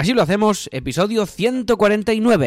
Así lo hacemos, episodio 149.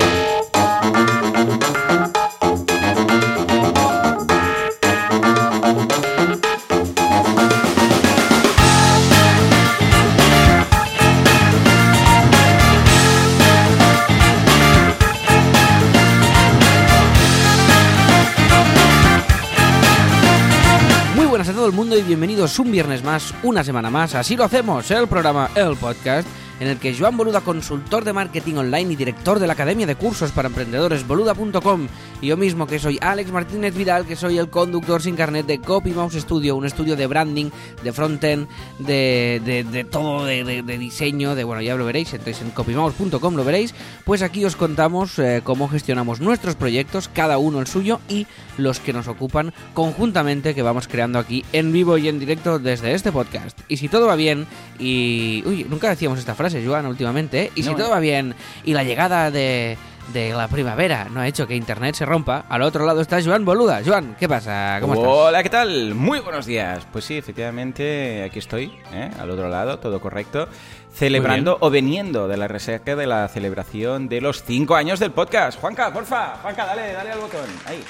Muy buenas a todo el mundo y bienvenidos un viernes más, una semana más. Así lo hacemos, el programa, el podcast, en el que Joan Boluda, consultor de marketing online y director de la Academia de Cursos para Emprendedores boluda.com, y yo mismo que soy Alex Martínez Vidal, que soy el conductor sin carnet de Copy Mouse Studio, un estudio de branding, de frontend, de, de, de todo, de, diseño, de bueno, ya lo veréis, entonces en copymouse.com lo veréis, pues aquí os contamos eh, cómo gestionamos nuestros proyectos, cada uno el suyo y los que nos ocupan conjuntamente que vamos creando aquí en vivo y en directo desde este podcast. Y si todo va bien y... Uy, nunca decíamos esta frase, Joan, últimamente, ¿eh? Y si No, todo eh. va bien y la llegada de... De la primavera no ha hecho que internet se rompa. Al otro lado está Joan Boluda. Joan, ¿qué pasa? ¿Cómo estás? Hola, ¿qué tal? Muy buenos días. Pues sí, efectivamente, aquí estoy, ¿eh? al otro lado, todo correcto, celebrando o veniendo de la resaca de la celebración de los cinco años del podcast. Juanca, porfa, Juanca, dale, dale al botón. Ahí.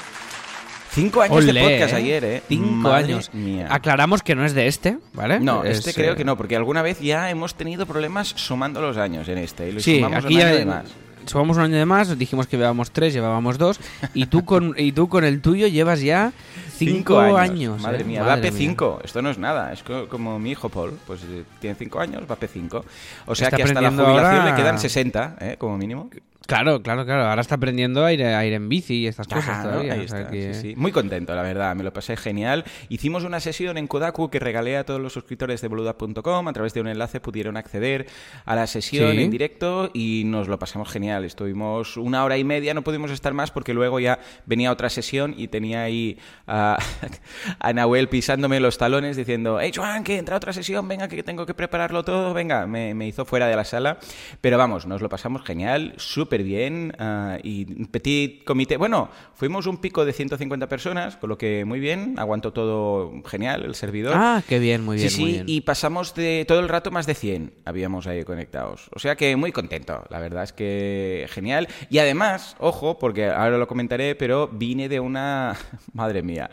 Cinco años de podcast ¿eh? ayer, ¿eh? Cinco Madre años. mía. Aclaramos que no es de este, ¿vale? No, Es, este creo eh, que no, porque alguna vez ya hemos tenido problemas sumando los años en este. Y lo Sí, sumamos aquí un ya año de más. sumamos un año de más, dijimos que llevábamos tres, llevábamos dos, y tú con, y tú con el tuyo llevas ya cinco, años. Madre ¿eh? mía, Madre va P5. Esto no es nada. Es co- como mi hijo Paul. Pues eh, tiene cinco años, va P5. O sea Está que hasta la jubilación ahora- le quedan 60, ¿eh? como mínimo. Claro, claro, claro. Ahora está aprendiendo a ir, a ir en bici y estas cosas todavía. Ahí o sea está, que- sí, sí. Muy contento, la verdad, me lo pasé genial. Hicimos una sesión en Kodaku que regalé a todos los suscriptores de boluda.com. A través de un enlace pudieron acceder a la sesión Sí. en directo y nos lo pasamos genial. Estuvimos una hora y media, no pudimos estar más porque luego ya venía otra sesión y tenía ahí a, a Nahuel pisándome los talones diciendo, hey Joan, que entra otra sesión, venga, que tengo que prepararlo todo, venga, me, me hizo fuera de la sala. Pero vamos, nos lo pasamos genial, súper bien ah, y un petit comité. Bueno, fuimos un pico de 150 personas, con lo que muy bien, aguantó todo genial el servidor. Ah, qué bien, muy bien, sí, muy sí, bien. y pasamos de todo el rato más de 100 habíamos ahí conectados. O sea que muy contento, la verdad es que genial. Y además, ojo, porque ahora lo comentaré, pero vine de una, madre mía,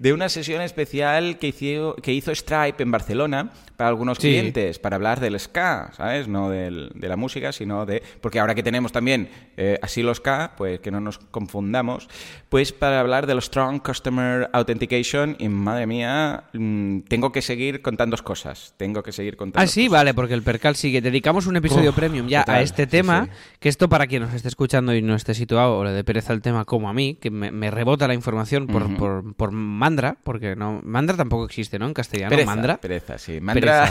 de una sesión especial que hizo, que hizo Stripe en Barcelona para algunos Sí. clientes, para hablar del ska, ¿sabes? No del- de la música, sino de... Porque ahora que tenemos también eh, así los ska, pues que no nos confundamos, pues para hablar del Strong Customer Authentication, y madre mía, mm, tengo que seguir contando cosas, tengo que seguir contando Ah, sí, cosas. vale, porque el percal sigue. Dedicamos un episodio Uf, premium ya total, a este tema, sí. que esto para quien nos esté escuchando y no esté situado o le dé pereza el tema como a mí, que me, me rebota la información por, Ujú. por, por mandra, porque no mandra tampoco existe, ¿no? En castellano, Pereza, mandra. pereza, sí. Mandra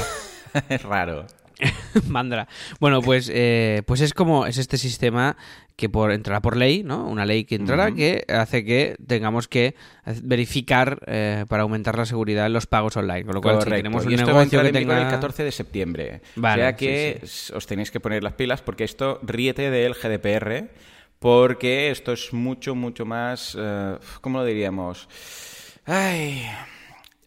Pereza. es raro. Mandra. Bueno, pues, eh, pues es como es este sistema que por entrará por ley, ¿no? Una ley que entrará que hace que tengamos que verificar eh, para aumentar la seguridad en los pagos online. Con lo cual, si tenemos un y esto va a negocio que en vigor tenga... el 14 de septiembre. Vale, o sea sí, que os tenéis que poner las pilas porque esto ríete del GDPR porque esto es mucho, mucho más... eh, ¿Cómo lo diríamos? Ay...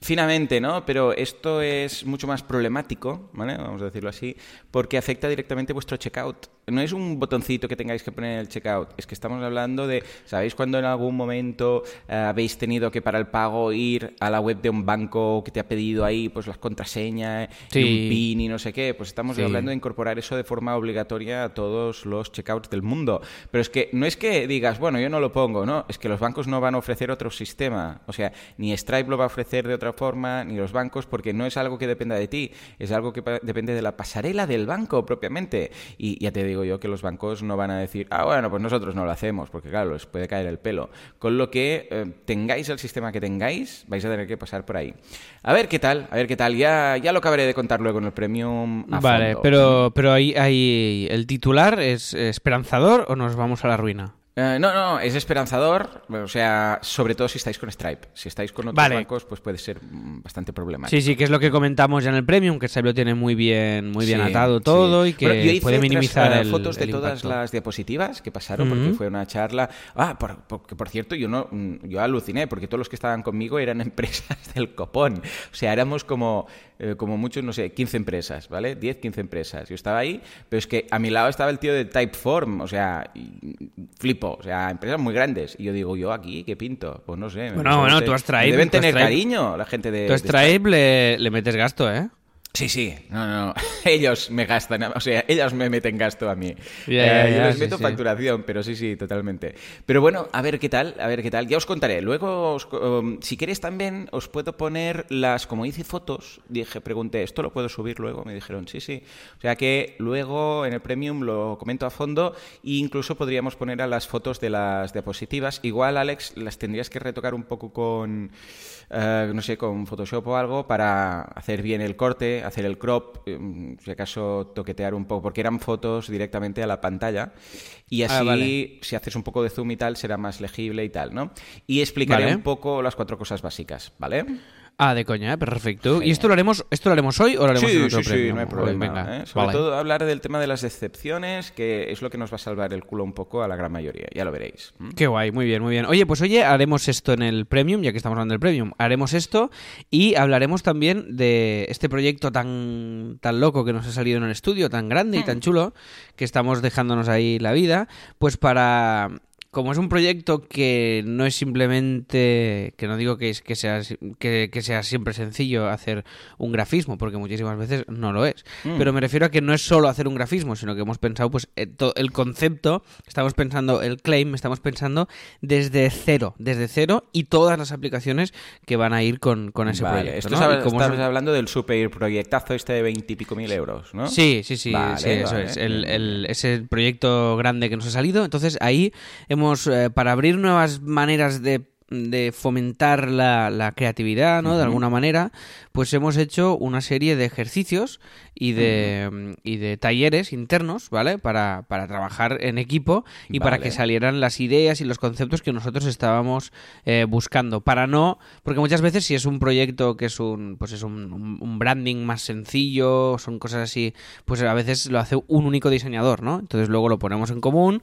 Finamente, ¿no? Pero esto es mucho más problemático, ¿vale? Vamos a decirlo así, porque afecta directamente vuestro checkout. No es un botoncito que tengáis que poner en el checkout, es que estamos hablando de, ¿sabéis cuando en algún momento eh, habéis tenido que para el pago ir a la web de un banco que te ha pedido ahí pues las contraseñas, y Sí. un PIN y no sé qué? Pues estamos Sí. hablando de incorporar eso de forma obligatoria a todos los checkouts del mundo. Pero es que no es que digas, bueno, yo no lo pongo, ¿no? Es que los bancos no van a ofrecer otro sistema. O sea, ni Stripe lo va a ofrecer de otra forma, ni los bancos, porque no es algo que dependa de ti, es algo que depende de la pasarela del banco propiamente. Y ya te digo yo que los bancos no van a decir, ah, bueno, pues nosotros no lo hacemos, porque claro, les puede caer el pelo. Con lo que eh, tengáis el sistema que tengáis, vais a tener que pasar por ahí. A ver qué tal, a ver qué tal. Ya, ya lo acabaré de contar luego en el premium. a Vale, fondo. pero, pero ahí, ahí el titular es esperanzador o nos vamos a la ruina. Eh, no, no, es esperanzador, o sea, sobre todo si estáis con Stripe. Si estáis con otros Vale. bancos, pues puede ser mm, bastante problemático. Sí, sí, que es lo que comentamos ya en el Premium, que Stripe lo tiene muy bien, muy bien Sí, atado sí. todo y que Bueno, yo hice puede minimizar eh, el fotos de el todas impacto. las diapositivas que pasaron porque fue una charla. Ah, por, porque por cierto, yo no, mm, yo aluciné porque todos los que estaban conmigo eran empresas del copón. O sea, éramos como, eh, como muchos, no sé, 15 empresas, ¿vale? 10, 15 empresas. Yo estaba ahí, pero es que a mi lado estaba el tío de Typeform, o sea, y- o sea, empresas muy grandes. Y yo digo, yo aquí, ¿qué pinto? Pues no sé. Bueno, bueno, tú a Stripe- Deben tener cariño la gente de. Tú de Stripe le, le metes gasto, ¿eh? Sí, sí, no, no, ellos me gastan, o sea, ellos me meten gasto a mí. Eh, yo les meto sí. facturación, pero sí, sí, totalmente. Pero bueno, a ver qué tal, a ver qué tal. Ya os contaré. Luego, os um, si queréis también, os puedo poner las, como hice fotos, dije, pregunté, ¿esto lo puedo subir luego? Me dijeron, sí, sí. O sea que luego en el Premium lo comento a fondo e incluso podríamos poner a las fotos de las diapositivas. Igual, Alex, las tendrías que retocar un poco con, eh, no sé, con Photoshop o algo para hacer bien el corte, hacer el crop, eh, si acaso toquetear un poco, porque eran fotos directamente a la pantalla y así Ah, vale. si haces un poco de zoom y tal será más legible y tal, ¿no? Y explicaré Vale. un poco las cuatro cosas básicas, ¿vale? Ah, de coña, ¿eh? perfecto. ¿Y esto lo haremos, esto lo haremos hoy o lo haremos en Sí, otro sí, sí, Premium? no hay problema. Venga, ¿eh? Sobre vale. todo hablar del tema de las excepciones, que es lo que nos va a salvar el culo un poco a la gran mayoría, ya lo veréis. ¿m? Qué guay, muy bien, muy bien. Oye, pues oye, haremos esto en el Premium, ya que estamos hablando del Premium. Haremos esto y hablaremos también de este proyecto tan, tan loco que nos ha salido en el estudio, tan grande y tan chulo, que estamos dejándonos ahí la vida, pues para... Como es un proyecto que no es simplemente, que no digo que, es, que, sea, que, que sea siempre sencillo hacer un grafismo, porque muchísimas veces no lo es, Mm. pero me refiero a que no es solo hacer un grafismo, sino que hemos pensado pues eh, el concepto, estamos pensando el claim, estamos pensando desde cero, desde cero y todas las aplicaciones que van a ir con, con ese Vale, proyecto. esto estamos es- hablando del super proyectazo este de veintipico mil euros, ¿no? Sí, sí, sí, Vale, sí, eso es. El, el- ese proyecto grande que nos ha salido. Entonces ahí hemos, eh, para abrir nuevas maneras de, de fomentar la, la creatividad, ¿no? De alguna manera, pues hemos hecho una serie de ejercicios y de, y de talleres internos, ¿vale? Para, para trabajar en equipo y para que salieran las ideas y los conceptos que nosotros estábamos eh, buscando. Para no, porque muchas veces si es un proyecto que es un, pues es un- un branding más sencillo, son cosas así, pues a veces lo hace un único diseñador, ¿no? Entonces luego lo ponemos en común.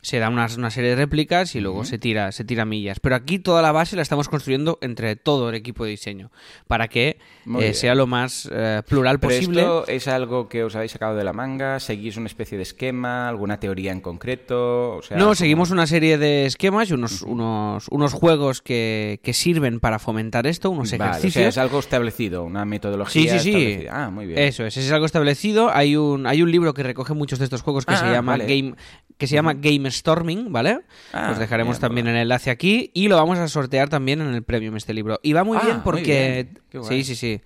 Se da unas- una, serie de réplicas y luego se tira se tira millas. Pero aquí toda la base la estamos construyendo entre todo el equipo de diseño para que eh, sea lo más eh, plural Pero posible. esto es algo que os habéis sacado de la manga, seguís una especie de esquema, alguna teoría en concreto, o sea, No, como- seguimos una serie de esquemas y unos, unos, unos juegos que, que sirven para fomentar esto, unos Vale, o ejercicios. sea, es algo establecido, una Sí, metodología sí, sí. establecida. Ah, muy bien. Eso es, es algo establecido. Hay un, hay un libro que recoge muchos de estos juegos que Ah, se llama vale. Game que se llama Game Storming, ¿vale? Ah, Os dejaremos bien, también el enlace aquí y lo vamos a sortear también en el premium este libro. Y va muy Ah, bien muy porque bien. Sí, sí, sí.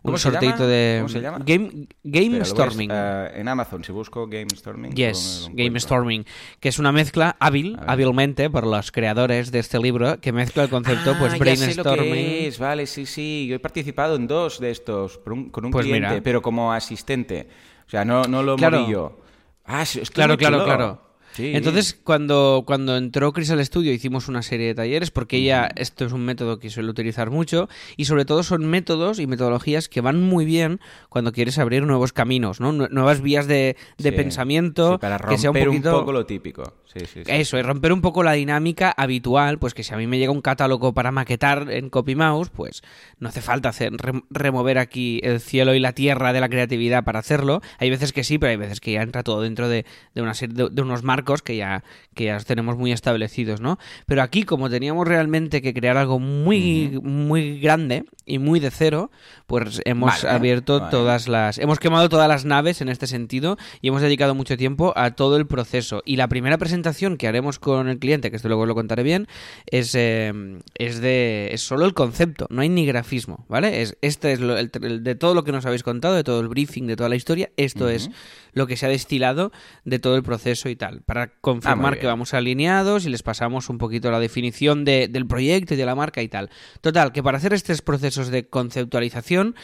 ¿Cómo Un se sorteito llama? de ¿Cómo se llama? Game Game Storming. eh, en Amazon, si busco Game Storming. Yes, ¿cómo me lo Game? Storming, que es una mezcla hábil, hábilmente por los creadores de este libro, que mezcla el concepto Ah, pues ya sé lo brainstorming. que es, vale, sí, sí. Yo he participado en dos de estos un- con un Pues cliente, mira. pero como asistente. O sea, no, no lo Claro. moví yo. Ah, Claro, claro, chulo. claro. Sí. Entonces, cuando, cuando entró Chris al estudio, hicimos una serie de talleres, porque ella, esto es un método que suele utilizar mucho, y sobre todo son métodos y metodologías que van muy bien cuando quieres abrir nuevos caminos, ¿no? Nue- Nuevas vías de, de Sí, pensamiento, sí, para que sea un romper poquito... poco lo típico. Sí, sí, sí. Eso, es romper un poco la dinámica habitual, pues que si a mí me llega un catálogo para maquetar en CopyMouse, pues no hace falta hacer, rem- remover aquí el cielo y la tierra de la creatividad para hacerlo. Hay veces que sí, pero hay veces que ya entra todo dentro de, de una serie de, de unos marcos que ya, que ya tenemos muy establecidos, ¿no? Pero aquí, como teníamos realmente que crear algo muy, muy grande y muy de cero, pues hemos Vale, abierto vale. todas las. Hemos quemado todas las naves en este sentido y hemos dedicado mucho tiempo a todo el proceso. Y la primera presentación que haremos con el cliente, que esto luego lo contaré bien, es, eh, es de es solo el concepto, no hay ni grafismo, ¿vale? Es, este es lo, el- el- de todo lo que nos habéis contado, de todo el briefing, de toda la historia, esto es lo que se ha destilado de todo el proceso y tal. Para confirmar bien. que vamos alineados y les pasamos un poquito la definición de- del proyecto y de la marca y tal. Total, que para hacer estos procesos de conceptualización,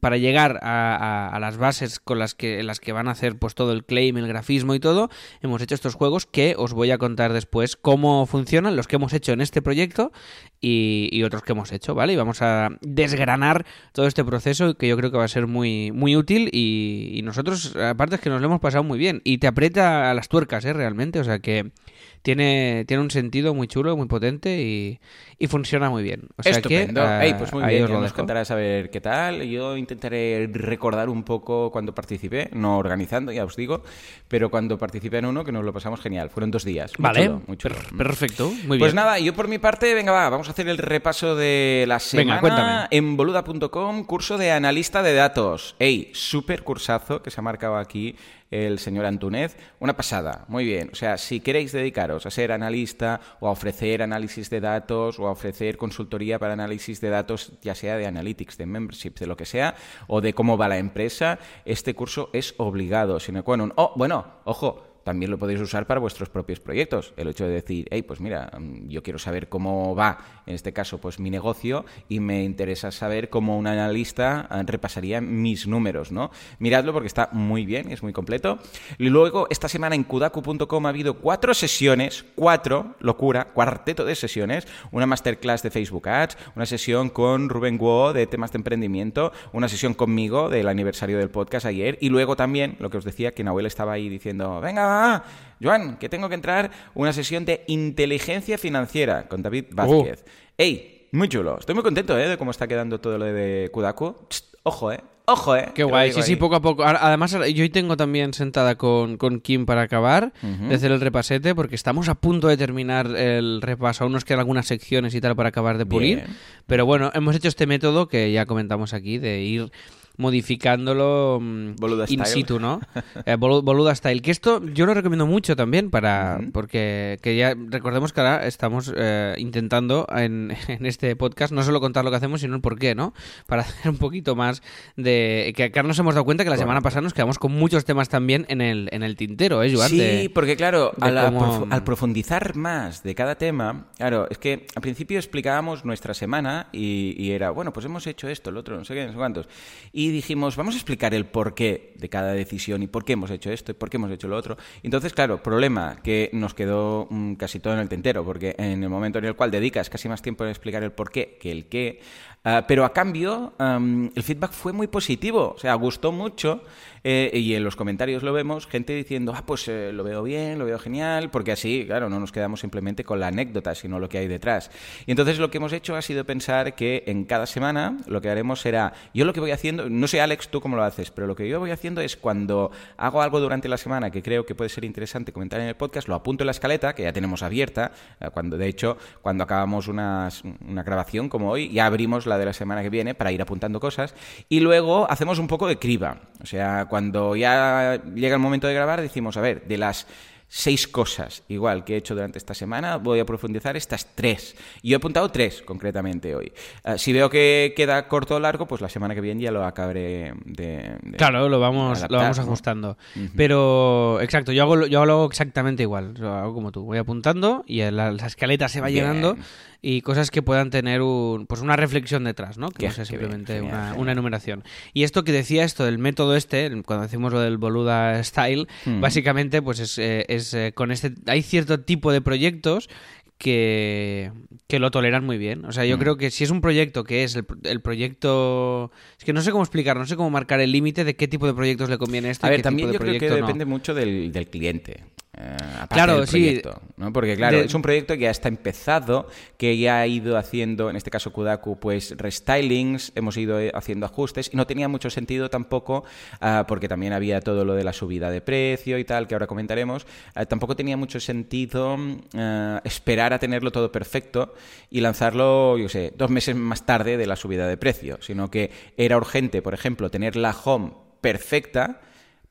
para llegar a, a- a las bases con las que, en las que van a hacer pues todo el claim, el grafismo y todo, hemos hecho estos juegos que os voy a contar después cómo funcionan, los que hemos hecho en este proyecto y, y otros que hemos hecho, ¿vale? Y vamos a desgranar todo este proceso que yo creo que va a ser muy, muy útil y, y nosotros, aparte es que nos lo hemos pasado muy bien y te aprieta a las tuercas, ¿eh? Realmente, o sea que tiene, tiene un sentido muy chulo, muy potente y, y funciona muy bien. O sea Estupendo. que, ah, Ey, pues muy bien, ya nos contarás a ver qué tal. Yo intentaré recordar un poco cuando participé, no organizando, ya os digo, pero cuando participé en uno que nos lo pasamos genial. Fueron dos días. Muy Vale, chulo, muy chulo. per- perfecto, muy Pues bien. nada, yo por mi parte, venga, va, vamos a hacer el repaso de la semana cuéntame. en boluda.com, curso de analista de datos. Ey, súper cursazo que se ha marcado aquí el señor Antúnez. Una pasada, muy bien. O sea, si queréis dedicaros a ser analista o a ofrecer análisis de datos o a ofrecer consultoría para análisis de datos, ya sea de analytics, de membership, de lo que sea, o de cómo va la empresa, este curso es obligado, sine qua. Oh, bueno, ojo, también lo podéis usar para vuestros propios proyectos. El hecho de decir, hey, pues mira, mm, yo quiero saber cómo va, en este caso, pues mi negocio y me interesa saber cómo un analista eh, repasaría mis números, ¿no? Miradlo porque está muy bien, es muy completo. Y luego, esta semana en kudaku.com ha habido cuatro sesiones, cuatro, locura, cuarteto de sesiones, una masterclass de Facebook Ads, una sesión con Rubén Guo de temas de emprendimiento, una sesión conmigo del aniversario del podcast ayer y luego también, lo que os decía, que Nahuel estaba ahí diciendo, venga, va, Joan, que tengo que entrar una sesión de inteligencia financiera con David Vázquez. ¡Ey! Muy chulo. Estoy muy contento, ¿eh? De cómo está quedando todo lo de Kudaku. Tst, ojo, ¿eh? Ojo, ¿eh? Qué guay, sí, sí, poco a poco. Además, yo hoy tengo también sentada con, con Kim para acabar de hacer el repasete, porque estamos a punto de terminar el repaso. Aún nos quedan algunas secciones y tal para acabar de pulir. Bien. Pero bueno, hemos hecho este método que ya comentamos aquí, de ir modificándolo mm, Boluda in style. situ, ¿no? Eh, bolu- boluda style. Que esto yo lo recomiendo mucho también para porque que ya recordemos que ahora estamos eh, intentando en, en este podcast no solo contar lo que hacemos, sino el por qué, ¿no? Para hacer un poquito más de... Que acá nos hemos dado cuenta que la semana pasada nos quedamos con muchos temas también en el, en el tintero, ¿eh, Joan? Sí, De- porque claro, al, cómo- profu- al profundizar más de cada tema, claro, es que al principio explicábamos nuestra semana y, y era, bueno, pues hemos hecho esto, el otro, no sé qué, no sé cuántos. Y dijimos, vamos a explicar el porqué de cada decisión y por qué hemos hecho esto y por qué hemos hecho lo otro. Entonces, claro, problema que nos quedó mm, casi todo en el tintero, porque en el momento en el cual dedicas casi más tiempo en explicar el porqué que el qué, ah, pero a cambio am, el feedback fue muy positivo, o sea, gustó mucho eh, y en los comentarios lo vemos, gente diciendo, ah, pues eh, lo veo bien, lo veo genial, porque así, claro, no nos quedamos simplemente con la anécdota, sino lo que hay detrás. Y entonces lo que hemos hecho ha sido pensar que en cada semana lo que haremos será, yo lo que voy haciendo, no sé Alex, tú cómo lo haces, pero lo que yo voy haciendo es cuando hago algo durante la semana que creo que puede ser interesante comentar en el podcast, lo apunto en la escaleta, que ya tenemos abierta, eh, cuando de hecho, cuando acabamos una, una grabación como hoy, ya abrimos la de la semana que viene para ir apuntando cosas, y luego hacemos un poco de criba, o sea, cuando ya llega el momento de grabar, decimos, a ver, de las seis cosas, igual que he hecho durante esta semana, voy a profundizar estas tres. Y yo he apuntado tres, concretamente, hoy. Eh, si veo que queda corto o largo, pues la semana que viene ya lo acabaré de... de- Claro, lo vamos, adaptar, lo vamos ¿no? ajustando. Pero, exacto, yo hago, lo- yo hago exactamente igual. Yo hago como tú. Voy apuntando y la, la escaleta se va Bien. llenando y cosas que puedan tener un, pues una reflexión detrás, ¿no? Que no sea bien, simplemente genial, una, enumeración. Y esto que decía esto del método este, cuando decimos lo del boluda style, Hmm. básicamente, pues es, eh, es eh, con este. Hay cierto tipo de proyectos que, que lo toleran muy bien. O sea, yo creo que si es un proyecto que es el, pro- el proyecto... Es que no sé cómo explicar, no sé cómo marcar el límite de qué tipo de proyectos le conviene esto A y ver, qué también tipo de yo creo que no. depende mucho del, del cliente. eh, aparte Claro, del sí. proyecto, ¿no? Porque claro, De- es un proyecto que ya está empezado, que ya ha ido haciendo, en este caso Kudaku, pues restylings, hemos ido eh, haciendo ajustes y no tenía mucho sentido tampoco, ah, porque también había todo lo de la subida de precio y tal, que ahora comentaremos, ah, tampoco tenía mucho sentido mm, ah, esperar a tenerlo todo perfecto y lanzarlo, yo sé, dos meses más tarde de la subida de precio, sino que era urgente, por ejemplo, tener la home perfecta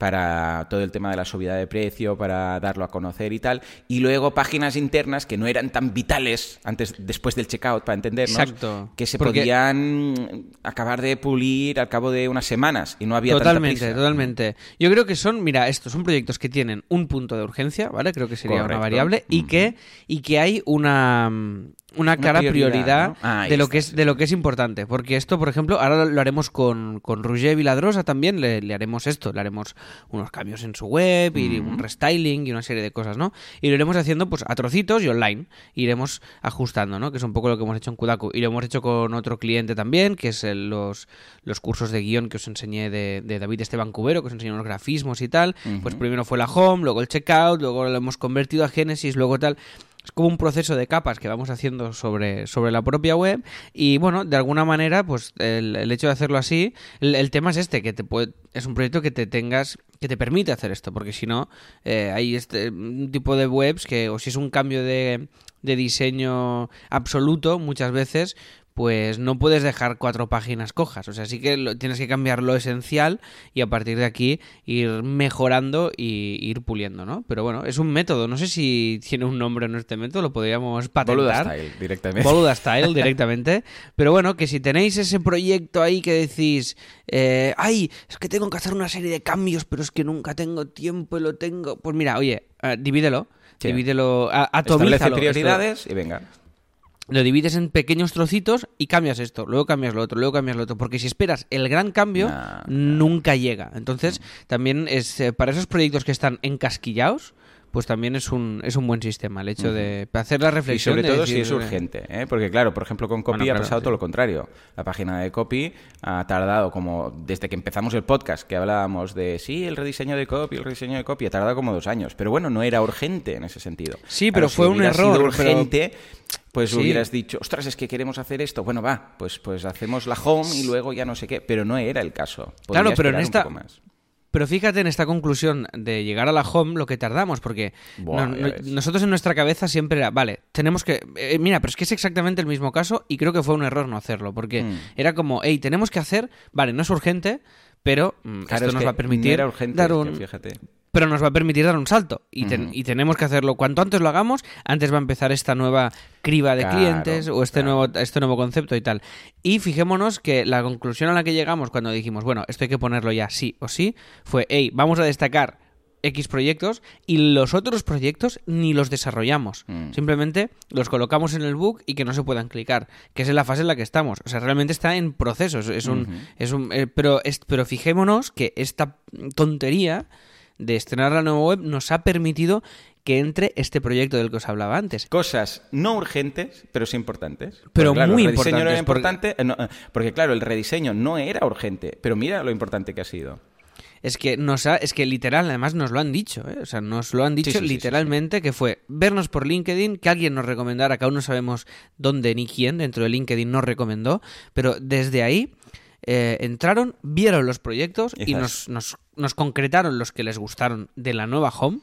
para todo el tema de la subida de precio, para darlo a conocer y tal. Y luego páginas internas que no eran tan vitales antes, después del checkout, para entendernos, Exacto. que se Porque- podían acabar de pulir al cabo de unas semanas y no había Totalmente, tanta prisa. totalmente. Yo creo que son, mira, estos son proyectos que tienen un punto de urgencia, ¿vale? Creo que sería una variable y que y que hay una mm, una clara prioridad, prioridad, ¿no? Ah, de lo está, que es sí. de lo que es importante, porque esto, por ejemplo, ahora lo haremos con con Roger Viladrosa también, le, le haremos esto, le haremos unos cambios en su web y un restyling y una serie de cosas, ¿no? Y lo iremos haciendo pues a trocitos y online, iremos ajustando, ¿no? Que es un poco lo que hemos hecho en Kudaku y lo hemos hecho con otro cliente también, que es el- los los cursos de guion que os enseñé de, de David Esteban Cubero, que os enseñó los grafismos y tal. Pues primero fue la home, luego el checkout, luego lo hemos convertido a Genesis, luego tal. Es como un proceso de capas que vamos haciendo sobre, sobre la propia web y bueno, de alguna manera, pues el, el hecho de hacerlo así, el, tema es este, que te puede, es un proyecto que te tengas, que te permite hacer esto, porque si no, eh, hay este un tipo de webs que, o si es un cambio de, de diseño absoluto, muchas veces, pues no puedes dejar cuatro páginas cojas. O sea, sí que lo- tienes que cambiar lo esencial y a partir de aquí ir mejorando y ir puliendo, ¿no? Pero bueno, es un método. No sé si tiene un nombre en este método, lo podríamos Boluda patentar. Style, directamente. Boluda Style directamente. Pero bueno, que si tenéis ese proyecto ahí que decís, eh, ay, es que tengo que hacer una serie de cambios, pero es que nunca tengo tiempo y lo tengo. Pues mira, oye, eh, divídelo. Sí. Divídelo, Establece atomízalo. prioridades y venga. Lo divides en pequeños trocitos y cambias esto, luego cambias lo otro, luego cambias lo otro. Porque si esperas el gran cambio, Nah, nunca llega. Entonces, también es eh, para esos proyectos que están encasquillados, pues también es un, es un buen sistema el hecho de hacer la Y reflexión. sobre de todo si es urgente, ¿eh? porque claro, por ejemplo con Copy Bueno, ha pasado sí. todo lo contrario. La página de Copy ha tardado como, desde que empezamos el podcast, que hablábamos de, sí, el rediseño de Copy, el rediseño de Copy, ha tardado como dos años. Pero bueno, no era urgente en ese sentido. Sí, pero fue un error, sido pero- urgente, pues Sí. hubieras dicho, ostras, es que queremos hacer esto. Bueno, va, pues, pues hacemos la home y luego ya no sé qué. Pero no era el caso. Podría Claro, pero en esta- poco más. Pero fíjate en esta conclusión de llegar a la home lo que tardamos, porque Buah, no- ya no- ves. nosotros en nuestra cabeza siempre era, vale, tenemos que... eh, mira, pero es que es exactamente el mismo caso y creo que fue un error no hacerlo, porque Mm. era como, hey, tenemos que hacer, vale, no es urgente, pero mm, Claro, esto es nos va a permitir no era urgente, dar es que un... fíjate. Pero nos va a permitir dar un salto y, ten- y tenemos que hacerlo cuanto antes lo hagamos antes va a empezar esta nueva criba de Claro, clientes o este claro. nuevo este nuevo concepto y tal y fijémonos que la conclusión a la que llegamos cuando dijimos bueno esto hay que ponerlo ya sí o sí fue hey vamos a destacar X proyectos y los otros proyectos ni los desarrollamos. Mm. Simplemente los colocamos en el book y que no se puedan clicar, que es en la fase en la que estamos. O sea, realmente está en proceso. Es, es un, es un, eh, pero, es- pero fijémonos que esta tontería de estrenar la nueva web nos ha permitido que entre este proyecto del que os hablaba antes. Cosas no urgentes, pero sí importantes. Pero Porque, claro, muy el rediseño no era importantes, importante, eh, no, eh, porque claro, el rediseño no era urgente, pero mira lo importante que ha sido. Es que nos ha, es que literal, además nos lo han dicho, ¿eh? o sea, nos lo han dicho sí, sí, sí, literalmente que fue vernos por LinkedIn, que alguien nos recomendara, que aún no sabemos dónde ni quién dentro de LinkedIn nos recomendó, pero desde ahí eh, entraron, vieron los proyectos y nos, nos, nos concretaron los que les gustaron de la nueva home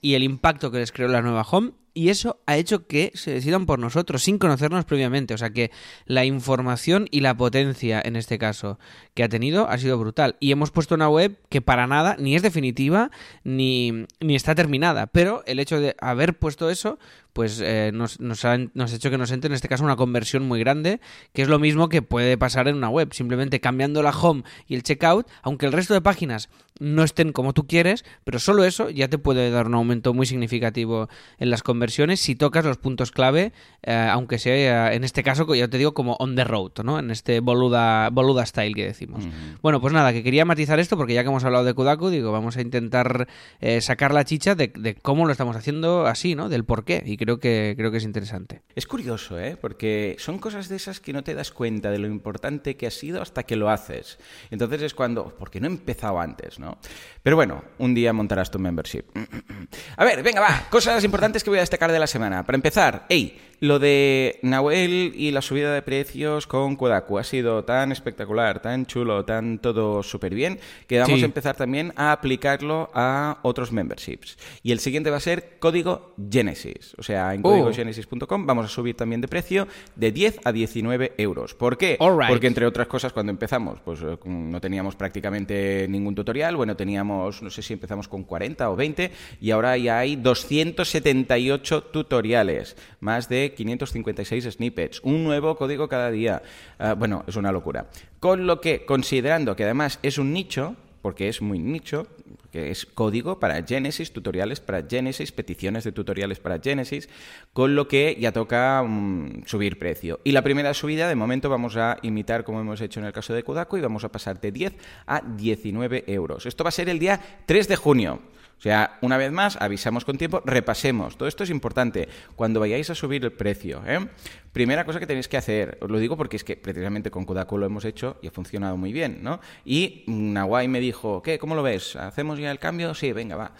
y el impacto que les creó la nueva home y eso ha hecho que se decidan por nosotros sin conocernos previamente. O sea que la información y la potencia en este caso que ha tenido ha sido brutal. Y hemos puesto una web que para nada ni es definitiva ni, ni está terminada. Pero el hecho de haber puesto eso pues eh, nos, nos, ha, nos ha hecho que nos entre en este caso una conversión muy grande, que es lo mismo que puede pasar en una web, simplemente cambiando la home y el checkout, aunque el resto de páginas no estén como tú quieres, pero solo eso ya te puede dar un aumento muy significativo en las conversiones si tocas los puntos clave, eh, aunque sea en este caso, ya te digo, como on the road, ¿no? En este boluda, boluda style que decimos. Bueno, pues nada, que quería matizar esto porque ya que hemos hablado de Kudaku, digo, vamos a intentar eh, sacar la chicha de, de cómo lo estamos haciendo así, ¿no? Del por qué. Y creo que, creo que es interesante. Es curioso, ¿eh? Porque son cosas de esas que no te das cuenta de lo importante que ha sido hasta que lo haces. Entonces es cuando, porque no he empezado antes, ¿no? Pero bueno, un día montarás tu membership. A ver, venga, va, cosas importantes que voy a destacar de la semana. Para empezar, hey, lo de Nahuel y la subida de precios con Kodaku ha sido tan espectacular, tan chulo, tan todo súper bien, que vamos Sí. a empezar también a aplicarlo a otros memberships. Y el siguiente va a ser código Genesis. O sea, sea, en Oh. códigogenesis.com vamos a subir también de precio de 10 a 19 euros. ¿Por qué? Right. Porque entre otras cosas, cuando empezamos, pues eh, no teníamos prácticamente ningún tutorial. Bueno, teníamos, no sé si empezamos con 40 o 20, y ahora ya hay 278 tutoriales, más de 556 snippets, un nuevo código cada día. Ah, bueno, es una locura. Con lo que, considerando que además es un nicho, porque es muy nicho, que es código para Genesis, tutoriales para Genesis, peticiones de tutoriales para Genesis, con lo que ya toca mm, subir precio. Y la primera subida, de momento, vamos a imitar como hemos hecho en el caso de Kodaku y vamos a pasar de 10 a 19 euros. Esto va a ser el día 3 de junio. O sea, una vez más, avisamos con tiempo, repasemos. Todo esto es importante cuando vayáis a subir el precio. ¿eh? Primera cosa que tenéis que hacer, os lo digo porque es que precisamente con Kodaku lo hemos hecho y ha funcionado muy bien, ¿no? Y Nawai me dijo, ¿qué? ¿Cómo lo ves? ¿Hacemos ya el cambio? Sí, venga, va.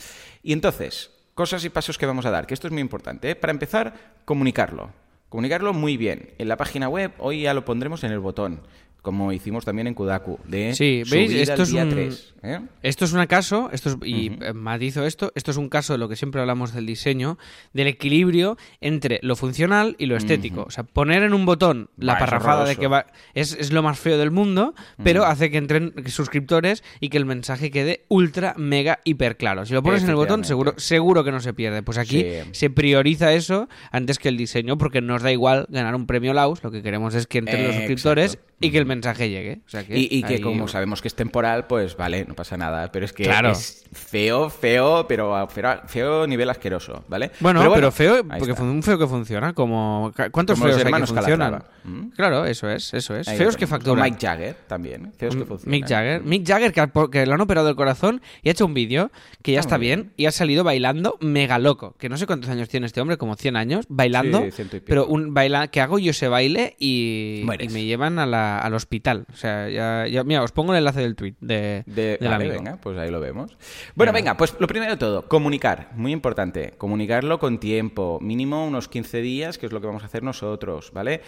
Y entonces, cosas y pasos que vamos a dar, que esto es muy importante. ¿eh? Para empezar, comunicarlo. Comunicarlo muy bien. En la página web, hoy ya lo pondremos en el botón como hicimos también en Kudaku, de Sí, ¿veis? subir Esto al es día un- 3. ¿eh? Esto es un caso, esto es, y eh, matizo esto, esto es un caso de lo que siempre hablamos del diseño, del equilibrio entre lo funcional y lo estético. O sea, poner en un botón la parrafada de que va, es, es lo más feo del mundo, pero hace que entren suscriptores y que el mensaje quede ultra, mega, hiper claro. Si lo pones en el botón, seguro, seguro que no se pierde. Pues aquí Sí. se prioriza eso antes que el diseño, porque nos da igual ganar un premio Laus, lo que queremos es que entren los suscriptores exacto. Y que el mensaje llegue. O sea que Y, y que ahí- como sabemos que es temporal, pues vale, no pasa nada. Pero es que Claro. es feo, feo, pero feo, feo nivel asqueroso, ¿vale? Bueno, pero, feo, porque está. un feo que funciona, como ¿cuántos Como los feos hay que funcionan? Calatrava. ¿Mm? Claro, eso es, eso es. Ahí feos que facturan. Mike Jagger también, feos que funcionan. Mick Jagger, Mick Jagger que, que le han operado el corazón y ha hecho un vídeo que ya Ah, está bien, y ha salido bailando mega loco, que no sé cuántos años tiene este hombre, como 100 años, bailando, Sí, ciento y pico. pero un baila que hago yo ese baile y, me llevan a la- al hospital. O sea, ya, ya- mira, os pongo el enlace del tweet de, De, del vale, amigo. venga, pues ahí lo vemos. Bueno, venga, pues lo primero de todo, comunicar, muy importante, comunicarlo con tiempo, mínimo unos 15 días, que es lo que vamos a hacer nosotros, ¿vale?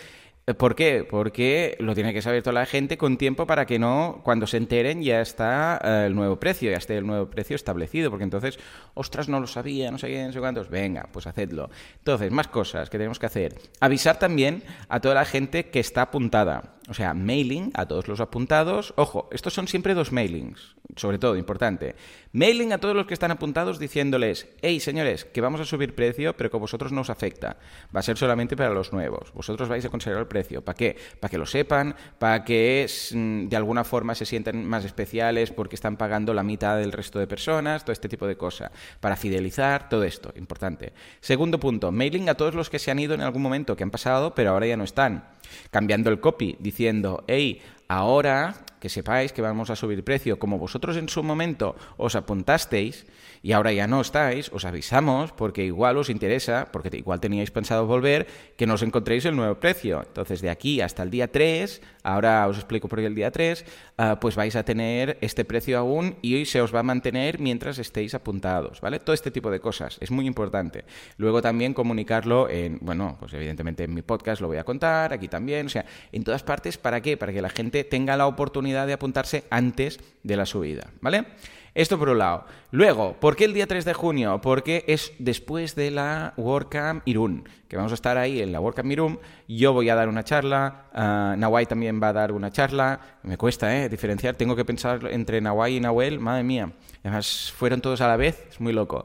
Eh, ¿Por qué? Porque lo tiene que saber toda la gente con tiempo para que no, cuando se enteren, ya está eh, el nuevo precio, ya esté el nuevo precio establecido, porque entonces, ostras, no lo sabía, no sé qué, no sé cuántos, venga, pues hacedlo. Entonces, más cosas que tenemos que hacer. Avisar también a toda la gente que está apuntada. O sea, mailing a todos los apuntados. Ojo, estos son siempre dos mailings, sobre todo, importante. Mailing a todos los que están apuntados diciéndoles, hey señores, que vamos a subir precio, pero que a vosotros no os afecta. Va a ser solamente para los nuevos. Vosotros vais a considerar el precio. ¿Para qué? Para que lo sepan, para que mm, de alguna forma se sientan más especiales porque están pagando la mitad del resto de personas, todo este tipo de cosas. Para fidelizar, todo esto, importante. Segundo punto, mailing a todos los que se han ido en algún momento, que han pasado, pero ahora ya no están. Cambiando el copy, diciendo, hey, ahora que sepáis que vamos a subir precio, como vosotros en su momento os apuntasteis y ahora ya no estáis, os avisamos porque igual os interesa, porque igual teníais pensado volver, que no os encontréis el nuevo precio. Entonces, de aquí hasta el día 3, ahora os explico por qué el día 3, ah, pues vais a tener este precio aún y hoy se os va a mantener mientras estéis apuntados, ¿vale? Todo este tipo de cosas, es muy importante. Luego también comunicarlo en, bueno, pues evidentemente en mi podcast lo voy a contar, aquí también, o sea, en todas partes, ¿para qué? Para que la gente tenga la oportunidad de apuntarse antes de la subida, ¿vale? Esto por un lado. Luego, ¿por qué el día 3 de junio? Porque es después de la WordCamp Irún, que vamos a estar ahí en la WordCamp Irún. Yo voy a dar una charla, ah, Nawai también va a dar una charla. Me cuesta, ¿eh? Diferenciar. Tengo que pensar entre Nawai y Nahuel, madre mía. Además, fueron todos a la vez, es muy loco.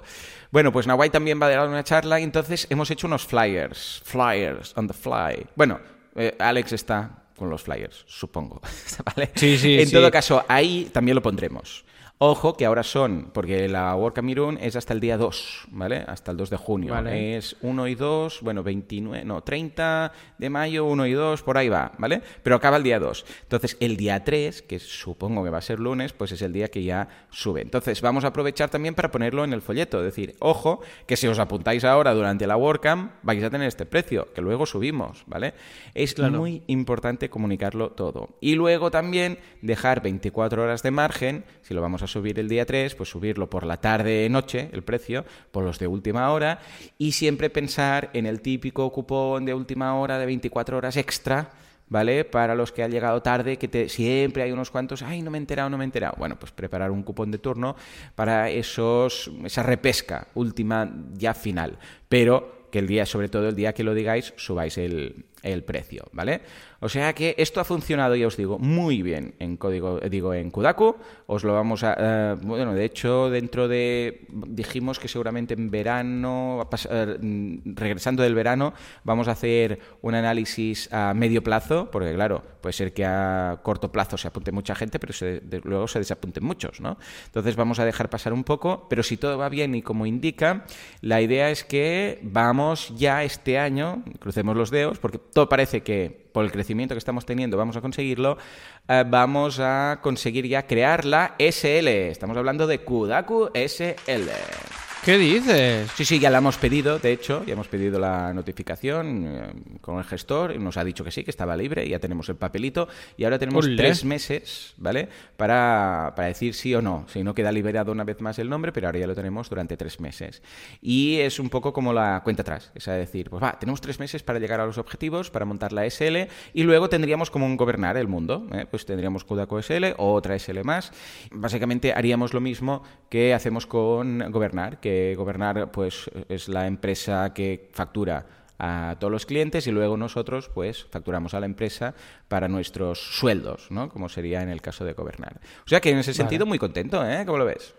Bueno, pues Nawai también va a dar una charla y entonces hemos hecho unos flyers. Flyers on the fly. Bueno, eh, Alex está con los flyers, supongo. ¿Vale? Sí, sí, En sí. todo caso, ahí también lo pondremos. Ojo que ahora son, porque la WordCamp Irún es hasta el día 2, ¿vale? Hasta el 2 de junio. Vale. Es 1 y 2, bueno, 29, no, 30 de mayo, 1 y 2, por ahí va, ¿vale? Pero acaba el día 2. Entonces, el día 3, que supongo que va a ser lunes, pues es el día que ya sube. Entonces, vamos a aprovechar también para ponerlo en el folleto. Es decir, ojo, que si os apuntáis ahora durante la WordCamp, vais a tener este precio, que luego subimos, ¿vale? Es muy importante comunicarlo todo. Y luego también dejar 24 horas de margen, si lo vamos a subir el día 3, pues subirlo por la tarde-noche, el precio, por los de última hora, y siempre pensar en el típico cupón de última hora de 24 horas extra, ¿vale? Para los que han llegado tarde, que siempre hay unos cuantos, ay, no me he enterado, no me he enterado. Bueno, pues preparar un cupón de turno para esos, esa repesca última ya final. Pero que el día, sobre todo el día que lo digáis, subáis el, el precio, ¿vale? O sea que esto ha funcionado, ya os digo, muy bien en código, digo, en Kudaku. Os lo vamos a. eh, bueno, de hecho, dentro de. Dijimos que seguramente en verano, eh, mm, regresando del verano, vamos a hacer un análisis a medio plazo, porque claro, puede ser que a corto plazo se apunte mucha gente, pero luego se desapunten muchos, ¿no? Entonces vamos a dejar pasar un poco, pero si todo va bien y como indica, la idea es que vamos ya este año, crucemos los dedos, porque todo parece que por el crecimiento que estamos teniendo vamos a conseguirlo, eh, vamos a conseguir ya crear la SL. Estamos hablando de Kudaku SL. ¿Qué dices? Sí, sí, ya la hemos pedido, de hecho, ya hemos pedido la notificación eh, con el gestor y nos ha dicho que sí, que estaba libre, ya tenemos el papelito y ahora tenemos Olé. tres meses, ¿vale? Para, para decir sí o no. Si no queda liberado una vez más el nombre, pero ahora ya lo tenemos durante tres meses. Y es un poco como la cuenta atrás, es decir, pues va, tenemos tres meses para llegar a los objetivos, para montar la SL y luego tendríamos como un gobernar el mundo, ¿eh? pues tendríamos Kodako SL o otra SL más. Básicamente haríamos lo mismo que hacemos con Gobernar, que Gobernar pues es la empresa que factura a todos los clientes y luego nosotros pues facturamos a la empresa para nuestros sueldos, ¿no? Como sería en el caso de Gobernar. O sea que en ese sentido muy contento, ¿eh? ¿Cómo lo ves?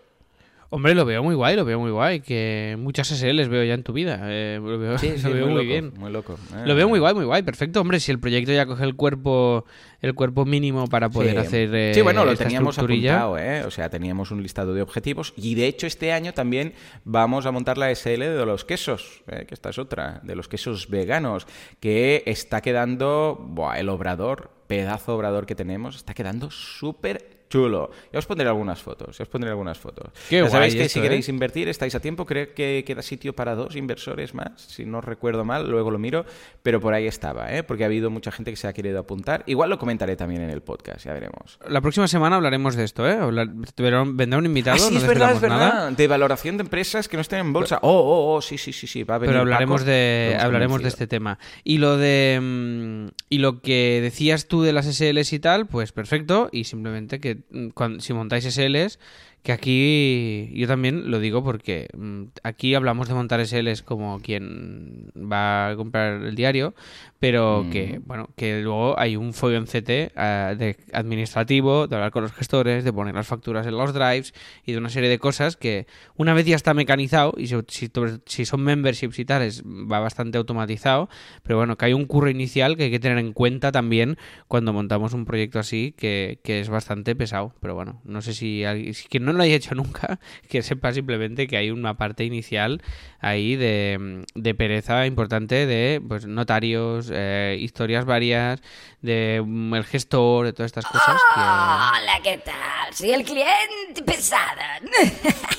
Hombre, lo veo muy guay, lo veo muy guay. Que muchas SLs veo ya en tu vida. eh, lo veo, lo veo muy, loco, bien. Muy loco. ¿eh? Lo veo muy guay, muy guay. Perfecto, hombre. Si el proyecto ya coge el cuerpo, el cuerpo mínimo para poder Sí. hacer. eh, sí, bueno, lo teníamos apuntado, ¿eh? O sea, teníamos un listado de objetivos y de hecho este año también vamos a montar la SL de los quesos, que esta es otra, de los quesos veganos, que está quedando, buah, el obrador, pedazo obrador que tenemos, está quedando súper chulo. Ya os pondré algunas fotos, ya os pondré algunas fotos. Qué ya guay sabéis que esto, si ¿eh? queréis invertir, estáis a tiempo, creo que queda sitio para dos inversores más, si no recuerdo mal, luego lo miro, pero por ahí estaba, ¿eh? porque ha habido mucha gente que se ha querido apuntar. Igual lo comentaré también en el podcast, ya veremos. La próxima semana hablaremos de esto, ¿eh? Vendrá un invitado. Ah, sí, no es verdad, es verdad. nada, De valoración de empresas que no estén en bolsa. Oh, oh, oh, sí, sí, sí, sí. Va a venir pero hablaremos Paco, de hablaremos de este tema. Y lo de mm, y lo que decías tú de las SLs y tal, pues perfecto. Y simplemente que mm, cuando, si montáis SLs, que aquí yo también lo digo porque mm, aquí hablamos de montar SLs como quien va a comprar el diario, pero que bueno que luego hay un follón CT ah, de administrativo, de hablar con los gestores, de poner las facturas en los drives y de una serie de cosas que una vez ya está mecanizado y si, si, si son memberships y tales va bastante automatizado, pero bueno que hay un curro inicial que hay que tener en cuenta también cuando montamos un proyecto así que, que es bastante pesado, pero bueno no sé si, alguien- si quien no lo haya hecho nunca que sepa simplemente que hay una parte inicial ahí de, pereza importante de pues notarios, eh, historias varias, de mm, el gestor, de todas estas cosas. Hola, ¿qué tal? Soy el cliente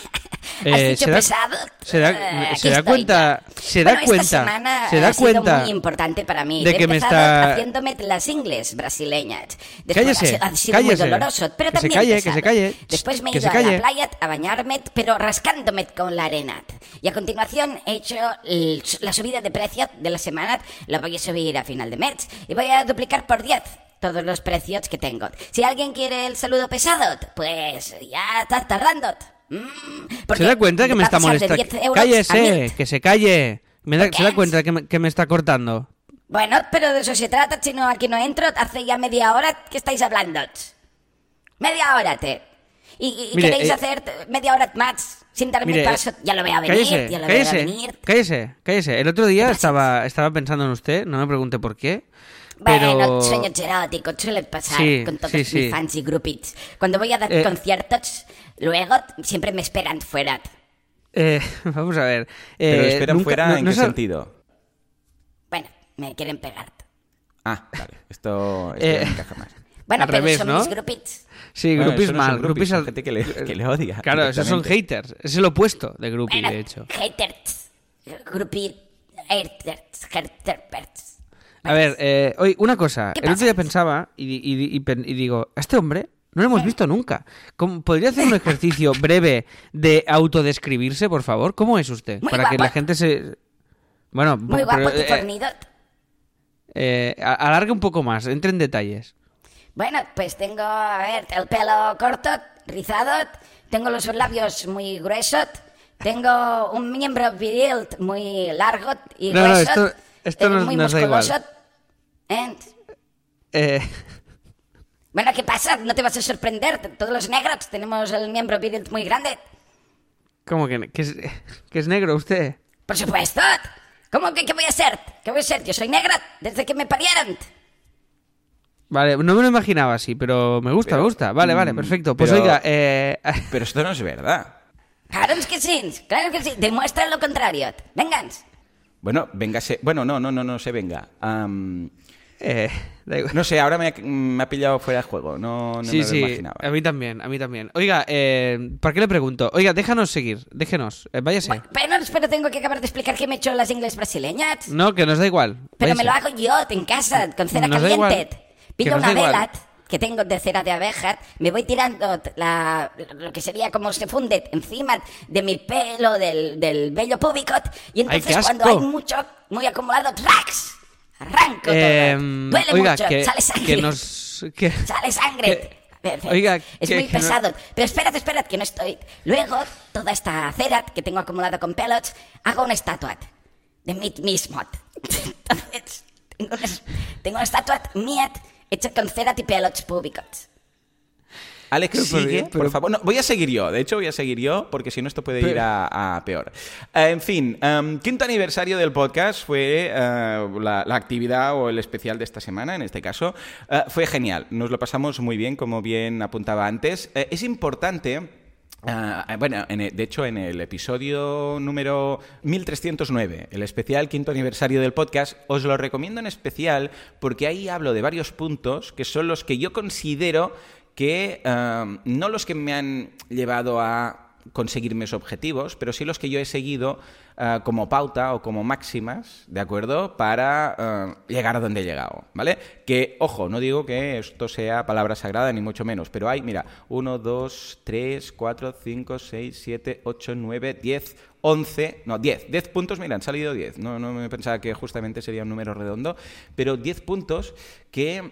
pesado. ¿Has Eh, dicho se da- pesado? se da- Eh, se da cuenta- se da Bueno, cuenta- Esta semana se da ha sido cuenta muy importante para mí. de que me está- haciéndome las ingles brasileñas. Después Cállese, ha sido, sido muy cállese. doloroso, pero Que se también calle, que se calle. Después me he ido se a la playa a bañarme, pero rascándome con la arena. Y a continuación he hecho la subida de precio de la semana. La voy a subir a final de mes. Y voy a duplicar por 10 todos los precios que tengo. Si alguien quiere el saludo pesado, pues ya está tardando. Porque ¿Se da cuenta que me está molestando? 10 euros a Cállese, 1000. que se calle. Me da- ¿Por ¿Se da cuenta que me, que me está cortando? Bueno, pero de eso se trata, si no aquí no entro, hace ya media hora que estáis hablando. Media hora, te. Y, y- Mire, queréis eh, hacer media hora más sin darme Mire, paso. Ya lo veo a venir, cállese, ya lo cállese, veo a venir. cállese, cállese. El otro día estaba, estaba pensando en usted, no me pregunte por qué, pero... Bueno, sueño erótico, suele pasar Sí, con todos sí, mis sí. fans y groupies. Cuando voy a dar Eh. conciertos, luego siempre me esperan fuera. Eh, vamos a ver. eh, Pero esperan nunca- fuera, no- ¿en no qué sab- sentido? Bueno, me quieren pegar. Ah, vale. Esto, esto Eh, no encaja más. Bueno, Al pero revés, son ¿no? mis groupies. Sí, Bueno, groupies mal, groupies, al- gente que le, que le odia. Claro, esos son haters. Es el opuesto de groupie, Bueno, de hecho. haters, groupie, haters, haters. A ver, eh, oye, una cosa. ¿Qué El otro día pensaba y, y- y pen- y digo, a este hombre no lo hemos visto nunca. ¿Cómo- ¿Podría hacer un ejercicio breve de autodescribirse, por favor? ¿Cómo es usted? Muy Para que la gente se... Bueno, Muy pero, guapo y eh, eh, a- alargue un poco más, entre en detalles. Bueno, pues tengo, a ver, el pelo corto, rizado, tengo los labios muy gruesos, Tengo un miembro viril muy largo y No, no, grueso. esto- esto eh, nos- muy nos da igual. ¿Eh? Bueno, ¿qué pasa? No te vas a sorprender. Todos los negros tenemos el miembro viril muy grande. ¿Cómo que, que es, que es negro usted? Por supuesto. ¿Cómo que qué voy a ser? ¿Qué voy a ser? Yo soy negra desde que me parieron. Vale, no me lo imaginaba así, pero me gusta, Pero, me gusta. Vale, vale, mm, perfecto. Pues pero- oiga, eh, Pero esto no es verdad. Claro que sí, claro que sí. Demuestra lo contrario. Vengan. Bueno, véngase. Bueno, no, no, no, no se venga. Am, eh, da igual. no sé, ahora me ha, me ha pillado fuera de juego. No, no sí, me lo sí, imaginaba. a mí también, a mí también. Oiga, eh, ¿para qué le pregunto? Oiga, déjanos seguir, déjenos, eh, váyase. Bueno, pero, pero tengo que acabar de explicar que me he hecho las ingles brasileñas. No, que nos da igual. Pero me lo hago yo en casa, con cera Nos caliente. Pido una vela que tengo de cera de abeja, me voy tirando la, lo que sería como se funde encima de mi pelo, del, del vello púbico, y ¡Ay, entonces qué cuando hay mucho, muy acumulado, ¡trax! Arranco Eh, todo. Duele oiga, mucho, que, sale sangre. que nos... que- Sale sangre. que- oiga, es muy que no- pesado. Pero esperad, esperad, que no estoy. Luego, toda esta cera que tengo acumulada con pelos, hago una estatua de mí mismo. Entonces, tengo una, tengo una estatua mía hecha con cera y pelos públicos. Alex, Pero, sigue, pero- por favor. No, voy a seguir yo. De hecho, voy a seguir yo, porque si no, esto puede ir a, a peor. Eh, en fin, em, quinto aniversario del podcast fue eh, la, la actividad o el especial de esta semana, en este caso. Eh, fue genial. Nos lo pasamos muy bien, como bien apuntaba antes. Eh, es importante. Ah, bueno, en el- de hecho, en el episodio número 1309, el especial quinto aniversario del podcast, os lo recomiendo en especial porque ahí hablo de varios puntos que son los que yo considero que ah, no los que me han llevado a conseguir mis objetivos, pero sí los que yo he seguido ah, como pauta o como máximas, ¿de acuerdo? Para ah, llegar a donde he llegado, ¿vale? Que, ojo, no digo que esto sea palabra sagrada, ni mucho menos, pero hay, mira, 1, 2, 3, 4, 5, 6, 7, 8, 9, 10, 11, no, 10, 10 puntos, mira, han salido 10, no, no me pensaba que justamente sería un número redondo, pero 10 puntos que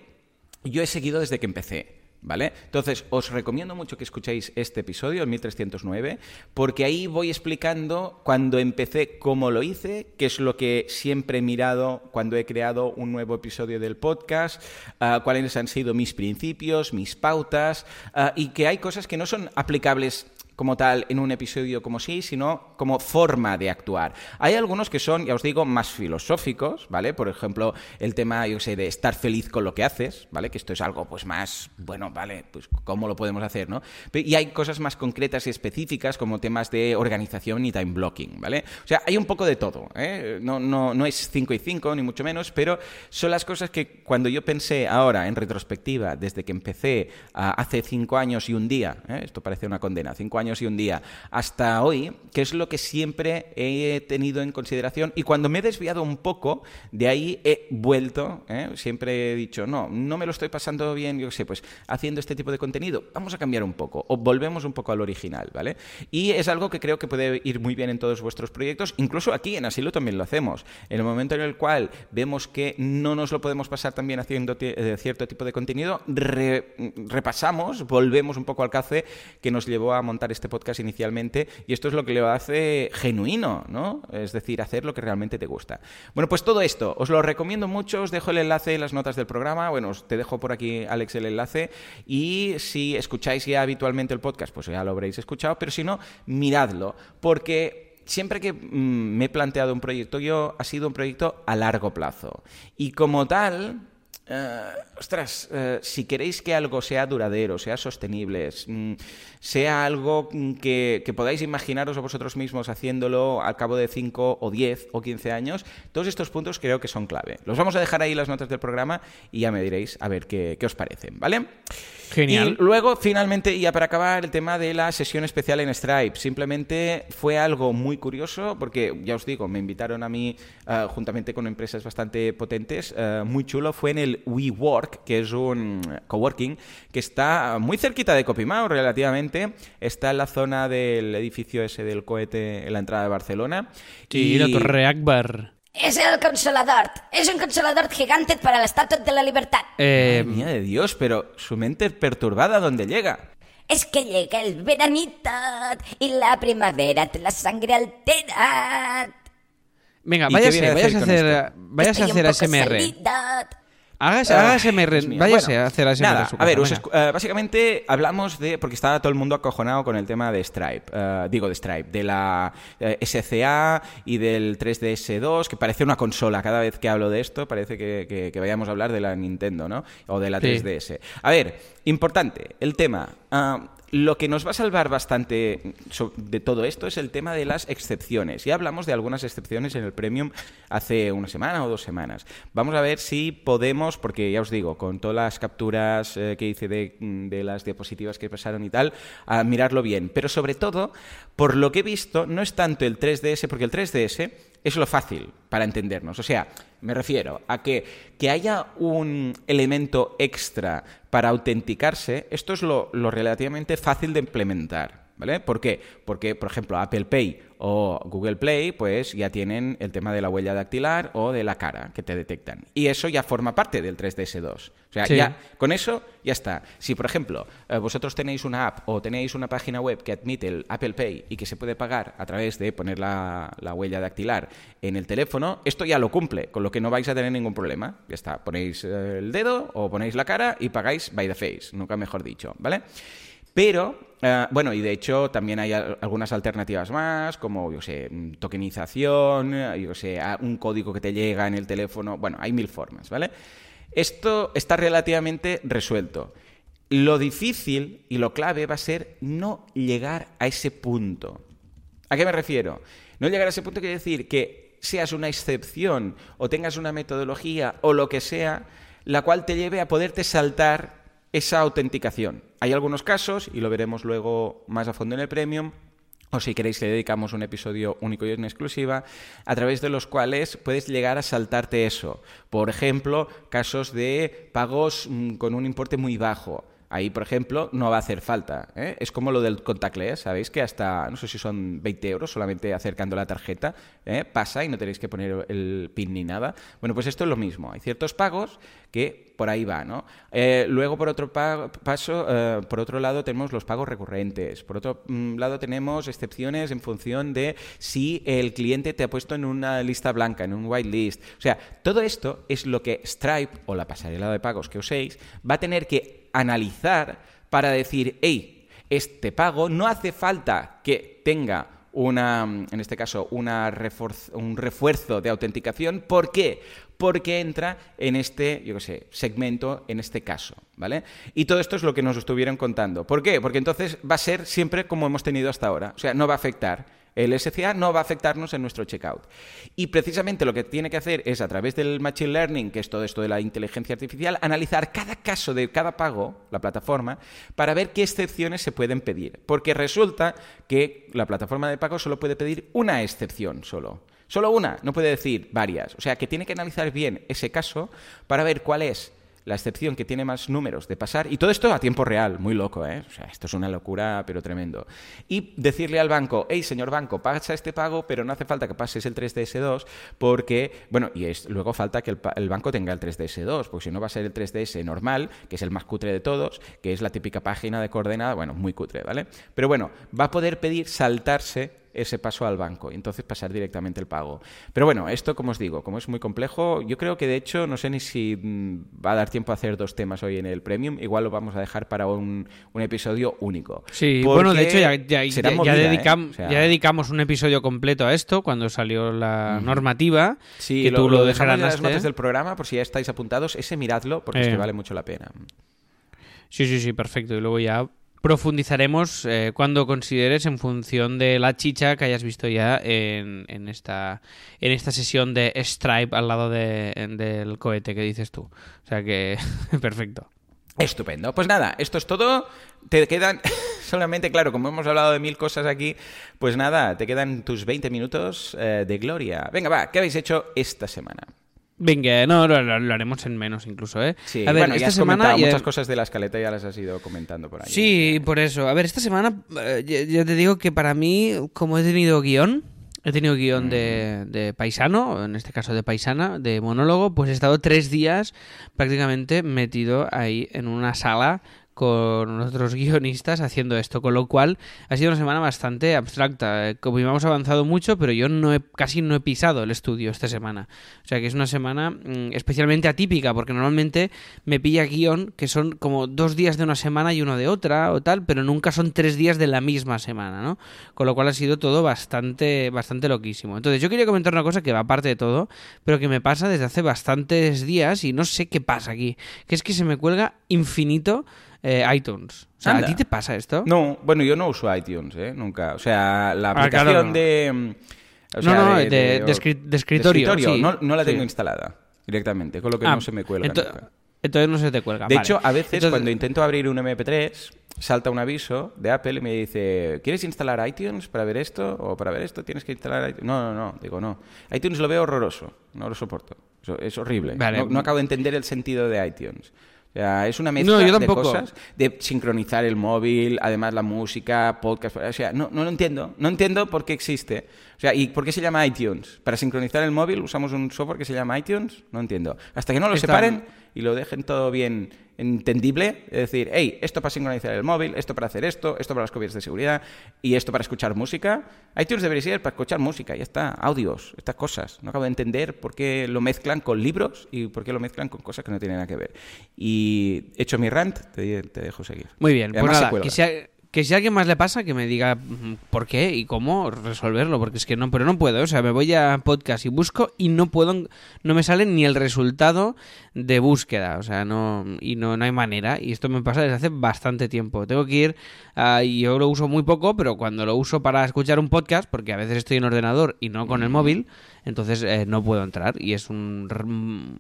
yo he seguido desde que empecé. ¿Vale? Entonces, os recomiendo mucho que escuchéis este episodio, el 1309, porque ahí voy explicando cuando empecé cómo lo hice, qué es lo que siempre he mirado cuando he creado un nuevo episodio del podcast, ah, cuáles han sido mis principios, mis pautas, ah, y que hay cosas que no son aplicables como tal en un episodio como sí, sino como forma de actuar. Hay algunos que son, ya os digo, más filosóficos, ¿vale? Por ejemplo, el tema, yo sé, de estar feliz con lo que haces, ¿vale? Que esto es algo, pues, más, bueno, ¿vale? Pues, ¿cómo lo podemos hacer, no? Y hay cosas más concretas y específicas como temas de organización y time blocking, ¿vale? O sea, hay un poco de todo, ¿eh? No, no, no es 5 y 5, ni mucho menos, pero son las cosas que cuando yo pensé ahora, en retrospectiva, desde que empecé hace 5 años y un día, ¿eh? esto parece una condena, 5 años y un día, hasta hoy, que es lo que siempre he tenido en consideración y cuando me he desviado un poco, de ahí he vuelto, ¿eh? siempre he dicho, no, no me lo estoy pasando bien, yo qué sé, pues haciendo este tipo de contenido, vamos a cambiar un poco o volvemos un poco al original, ¿vale? Y es algo que creo que puede ir muy bien en todos vuestros proyectos, incluso aquí en Asilo también lo hacemos. En el momento en el cual vemos que no nos lo podemos pasar tan bien haciendo eh, cierto tipo de contenido, re- repasamos, volvemos un poco al café que nos llevó a montar este podcast inicialmente y esto es lo que lo hace genuino, ¿no? Es decir, hacer lo que realmente te gusta. Bueno, pues todo esto os lo recomiendo mucho, os dejo el enlace en las notas del programa, bueno, te dejo por aquí, Alex, el enlace y si escucháis ya habitualmente el podcast, pues ya lo habréis escuchado, pero si no, miradlo, porque siempre que mm, me he planteado un proyecto yo, ha sido un proyecto a largo plazo. Y como tal, eh, ostras, eh, si queréis que algo sea duradero, sea sostenible, mm, sea algo mm, que, podáis imaginaros a vosotros mismos haciéndolo al cabo de 5 o 10 o 15 años, todos estos puntos creo que son clave. Los vamos a dejar ahí las notas del programa y ya me diréis a ver qué, qué os parecen, ¿vale? Genial. Y luego, finalmente, ya para acabar, el tema de la sesión especial en Stripe. Simplemente fue algo muy curioso, porque ya os digo, me invitaron a mí, eh, juntamente con empresas bastante potentes, eh, muy chulo. Fue en el WeWork, que es un coworking que está muy cerquita de Copimao, relativamente. Está en la zona del edificio ese del cohete en la entrada de Barcelona. Sí, Y- la Torre Akbar. Es el consolador. Es un consolador gigante para la estatua de la libertad. Eh, mía de Dios, pero su mente es perturbada donde llega. Es que llega el veranito y la primavera te la sangre altera. Venga, ¿Y qué váyase, viene a váyase a hacer váyase a hacer ASMR. salida. Hágase, Ah, hágase Dios mío. váyase Bueno, a hacer ASMR. Nada, a ver, os eh, básicamente hablamos de. Porque estaba todo el mundo acojonado con el tema de Stripe. eh, digo, de Stripe, de la eh, SCA y del 3DS2, que parece una consola. Cada vez que hablo de esto, parece que, que- que vayamos a hablar de la Nintendo, ¿no? O de la Sí. 3DS. A ver, importante, el tema. Lo que nos va a salvar bastante de todo esto es el tema de las excepciones. Ya hablamos de algunas excepciones en el Premium hace una semana o dos semanas. Vamos a ver si podemos, porque ya os digo, con todas las capturas eh, que hice de, de las diapositivas que pasaron y tal, a mirarlo bien. Pero sobre todo, por lo que he visto, no es tanto el 3DS, porque el 3DS es lo fácil para entendernos. O sea, me refiero a que, que haya un elemento extra para autenticarse, esto es lo, lo relativamente fácil de implementar. ¿Vale? ¿Por qué? Porque, por ejemplo, Apple Pay o Google Play, pues ya tienen el tema de la huella dactilar o de la cara que te detectan. Y eso ya forma parte del 3DS2. O sea, Sí. ya con eso ya está. Si, por ejemplo, eh, vosotros tenéis una app o tenéis una página web que admite el Apple Pay y que se puede pagar a través de poner la, la huella dactilar en el teléfono, esto ya lo cumple, con lo que no vais a tener ningún problema. Ya está, ponéis eh, el dedo o ponéis la cara y pagáis by the face, nunca mejor dicho, ¿vale? Pero, eh, bueno, y de hecho también hay al- algunas alternativas más, como, yo sé, mm, tokenización, eh, yo sé, un código que te llega en el teléfono. Bueno, hay mil formas, ¿vale? Esto está relativamente resuelto. Lo difícil y lo clave va a ser no llegar a ese punto. ¿A qué me refiero? No llegar a ese punto quiere decir que seas una excepción o tengas una metodología o lo que sea, la cual te lleve a poderte saltar esa autenticación. Hay algunos casos, y lo veremos luego más a fondo en el Premium, o si queréis le dedicamos un episodio único y en exclusiva, a través de los cuales puedes llegar a saltarte eso. Por ejemplo, casos de pagos mm, con un importe muy bajo. Ahí, por ejemplo, no va a hacer falta. ¿eh? Es como lo del contactless, ¿sabéis? Que hasta, no sé si son 20 euros solamente acercando la tarjeta, ¿eh? pasa y no tenéis que poner el PIN ni nada. Bueno, pues esto es lo mismo. Hay ciertos pagos que por ahí va, ¿no? Eh, luego, por otro pa- paso, por otro lado, tenemos los pagos recurrentes. Por otro mm, lado, tenemos excepciones en función de si el cliente te ha puesto en una lista blanca, en un whitelist. O sea, todo esto es lo que Stripe o la pasarela de pagos que uséis va a tener que analizar para decir, hey, este pago no hace falta que tenga una, en este caso, una un refuerzo de autenticación. ¿Por qué? Porque entra en este, yo qué sé, segmento, en este caso, ¿vale? Y todo esto es lo que nos estuvieron contando. ¿Por qué? Porque entonces va a ser siempre como hemos tenido hasta ahora. O sea, no va a afectar. El SCA no va a afectarnos en nuestro checkout. Y precisamente lo que tiene que hacer es, a través del Machine Learning, que es todo esto de la inteligencia artificial, analizar cada caso de cada pago, la plataforma, para ver qué excepciones se pueden pedir. Porque resulta que la plataforma de pago solo puede pedir una excepción solo. Solo una, no puede decir varias. O sea, que tiene que analizar bien ese caso para ver cuál es la excepción que tiene más números de pasar, y todo esto a tiempo real, muy loco, ¿eh? O sea, esto es una locura, pero tremendo. Y decirle al banco, hey, señor banco, pasa este pago, pero no hace falta que pases el 3DS2, porque, bueno, y es, luego falta que el, el banco tenga el 3DS2, porque si no va a ser el 3DS normal, que es el más cutre de todos, que es la típica página de coordenada, bueno, muy cutre, ¿vale? Pero bueno, va a poder pedir saltarse ese paso al banco y entonces pasar directamente el pago. Pero bueno, esto como os digo, como es muy complejo, yo creo que de hecho no sé ni si mm, va a dar tiempo a hacer dos temas hoy en el Premium, igual lo vamos a dejar para un, un episodio único. Sí, Porque bueno, de hecho ya, ya- ya- ya movida, ¿eh? dedicam- O sea, ya dedicamos un episodio completo a esto cuando salió la normativa, Sí, que tú lo, dejamos dejarás en las notas del programa por si ya estáis apuntados, ese miradlo porque es Eh. que vale mucho la pena. Sí, sí, sí, perfecto. Y luego ya profundizaremos eh, cuando consideres en función de la chicha que hayas visto ya en, en esta en esta sesión de Stripe al lado de- del cohete que dices tú. O sea que perfecto. Estupendo. Pues nada, esto es todo. Te quedan solamente, claro, como hemos hablado de mil cosas aquí, pues nada, te quedan tus 20 minutos eh, de gloria. Venga, va, ¿qué habéis hecho esta semana? Venga, no, lo, lo- lo haremos en menos incluso, ¿eh? Sí, a ver, bueno, ya esta has semana comentado ya- muchas cosas de la escaleta, ya las has ido comentando por ahí. Sí, por eso. A ver, esta semana eh, ya, ya te digo que para mí, como he tenido guion, he tenido guion de, de paisano, en este caso de paisana, de monólogo, pues he estado tres días prácticamente metido ahí en una sala con otros guionistas haciendo esto, con lo cual ha sido una semana bastante abstracta. Como hemos avanzado mucho, pero yo casi no he pisado el estudio esta semana. O sea que es una semana mm, especialmente atípica, porque normalmente me pilla guion que son como dos días de una semana y uno de otra o tal, pero nunca son tres días de la misma semana, ¿no? Con lo cual ha sido todo bastante, bastante loquísimo. Entonces yo quería comentar una cosa que va aparte de todo, pero que me pasa desde hace bastantes días y no sé qué pasa aquí, que es que se me cuelga infinito eh, iTunes. O sea, ¿a ti te pasa esto? No, bueno, yo no uso iTunes, ¿eh? Nunca. O sea, la Ah, aplicación claro, no. de... o No, sea, no, de- de escri- de escritorio, sí. no, no la tengo Sí. instalada directamente, con lo que Ah, no se me cuelga ento- nunca. Entonces no se te cuelga. De vale. hecho, a veces Entonces- cuando intento abrir un MP3, salta un aviso de Apple y me dice, ¿quieres instalar iTunes para ver esto? O para ver esto tienes que instalar iTunes. No, no, no, digo no. iTunes lo veo horroroso, no lo soporto. Es horrible. Vale. No, no acabo de entender el sentido de iTunes. O sea, es una mezcla No, yo de cosas, de sincronizar el móvil, además la música, podcast, o sea, no, no lo entiendo. No entiendo por qué existe. O sea, ¿y por qué se llama iTunes? ¿Para sincronizar el móvil usamos un software que se llama iTunes? No entiendo. Hasta que no lo Está- separen y lo dejen todo bien entendible, es decir, hey, esto para sincronizar el móvil, esto para hacer esto, esto para las copias de seguridad y esto para escuchar música. iTunes debería ser para escuchar música, ya está, audios, estas cosas. No acabo de entender por qué lo mezclan con libros y por qué lo mezclan con cosas que no tienen nada que ver. Y hecho mi rant, te, te dejo seguir. Muy bien, pues nada. Que si, a, alguien más le pasa, que me diga mm, por qué y cómo resolverlo, porque es que no, pero no puedo, o sea, me voy a podcast y busco y no puedo, no me sale ni el resultado de búsqueda, o sea, no, y no, no hay manera, y esto me pasa desde hace bastante tiempo. Tengo que ir, ah, y yo lo uso muy poco, pero cuando lo uso para escuchar un podcast, porque a veces estoy en ordenador y no con el móvil, entonces eh, no puedo entrar y es un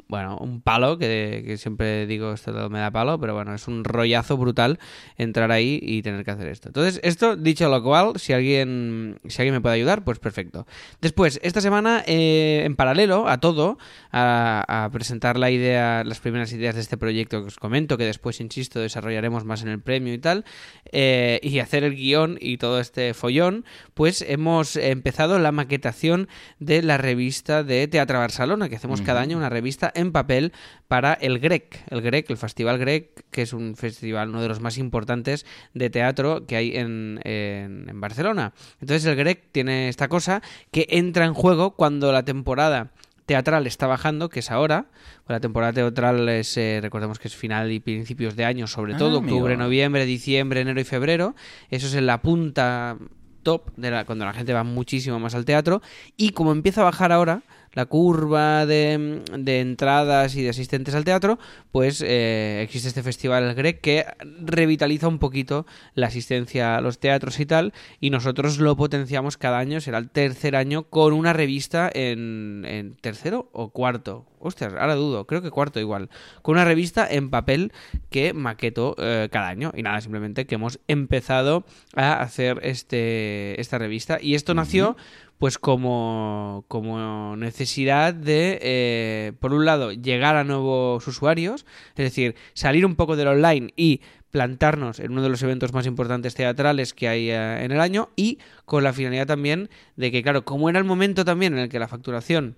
bueno un palo que, siempre digo esto me da palo pero bueno es un rollazo brutal entrar ahí y tener que hacer esto. Entonces esto dicho lo cual si alguien si alguien me puede ayudar pues perfecto. Después esta semana eh, en paralelo a todo a, a presentar la idea las primeras ideas de este proyecto que os comento que después insisto desarrollaremos más en el premio y tal eh, y hacer el guion y todo este follón pues hemos empezado la maquetación de la revista de Teatro Barcelona, que hacemos cada año una revista en papel para el GREC, el GREC, el Festival GREC, que es un festival, uno de los más importantes de teatro que hay en, en- en Barcelona. Entonces el GREC tiene esta cosa que entra en juego cuando la temporada teatral está bajando, que es ahora. La temporada teatral es, eh, recordemos que es final y principios de año, sobre Ah, todo amigo. octubre, noviembre, diciembre, enero y febrero. Eso es en la punta top de la, cuando la gente va muchísimo más al teatro. Y como empieza a bajar ahora la curva de, de entradas y de asistentes al teatro, pues eh, existe este festival el GREC que revitaliza un poquito la asistencia a los teatros y tal, y nosotros lo potenciamos cada año, será el tercer año, con una revista en, en tercero o cuarto. Ostras, ahora dudo, creo que cuarto igual. Con una revista en papel que maqueto eh, cada año. Y nada, simplemente que hemos empezado a hacer este, esta revista. Y esto nació pues como, como necesidad de, eh, por un lado, llegar a nuevos usuarios, es decir, salir un poco del online y plantarnos en uno de los eventos más importantes teatrales que hay eh, en el año y con la finalidad también de que, claro, como era el momento también en el que la facturación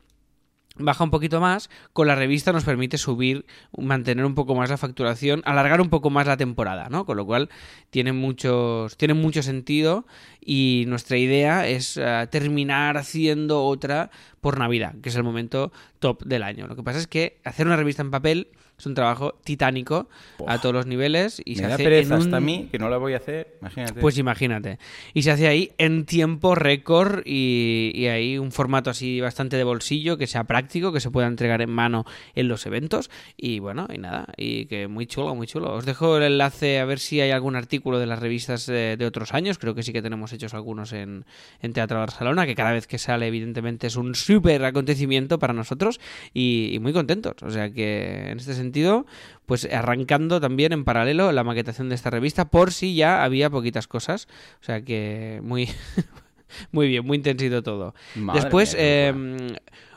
baja un poquito más, con la revista nos permite subir, mantener un poco más la facturación, alargar un poco más la temporada, ¿no? Con lo cual tiene muchos, tiene mucho sentido y nuestra idea es eh, terminar haciendo otra por Navidad, que es el momento top del año. Lo que pasa es que hacer una revista en papel es un trabajo titánico a todos los niveles y Me se da hace pereza en hasta a mí, que no la voy a hacer, imagínate. pues imagínate. Y se hace ahí en tiempo récord y, y hay un formato así bastante de bolsillo, que sea práctico, que se pueda entregar en mano en los eventos. Y bueno, y nada, y que muy chulo, muy chulo. Os dejo el enlace a ver si hay algún artículo de las revistas eh, de otros años. Creo que sí que tenemos hechos algunos en, en Teatro Barcelona, que cada vez que sale evidentemente es un súper acontecimiento para nosotros y, y muy contentos. O sea que en este sentido, pues arrancando también en paralelo la maquetación de esta revista por si ya había poquitas cosas. O sea que muy... Muy bien, muy intensito todo. Madre Después, mía, eh,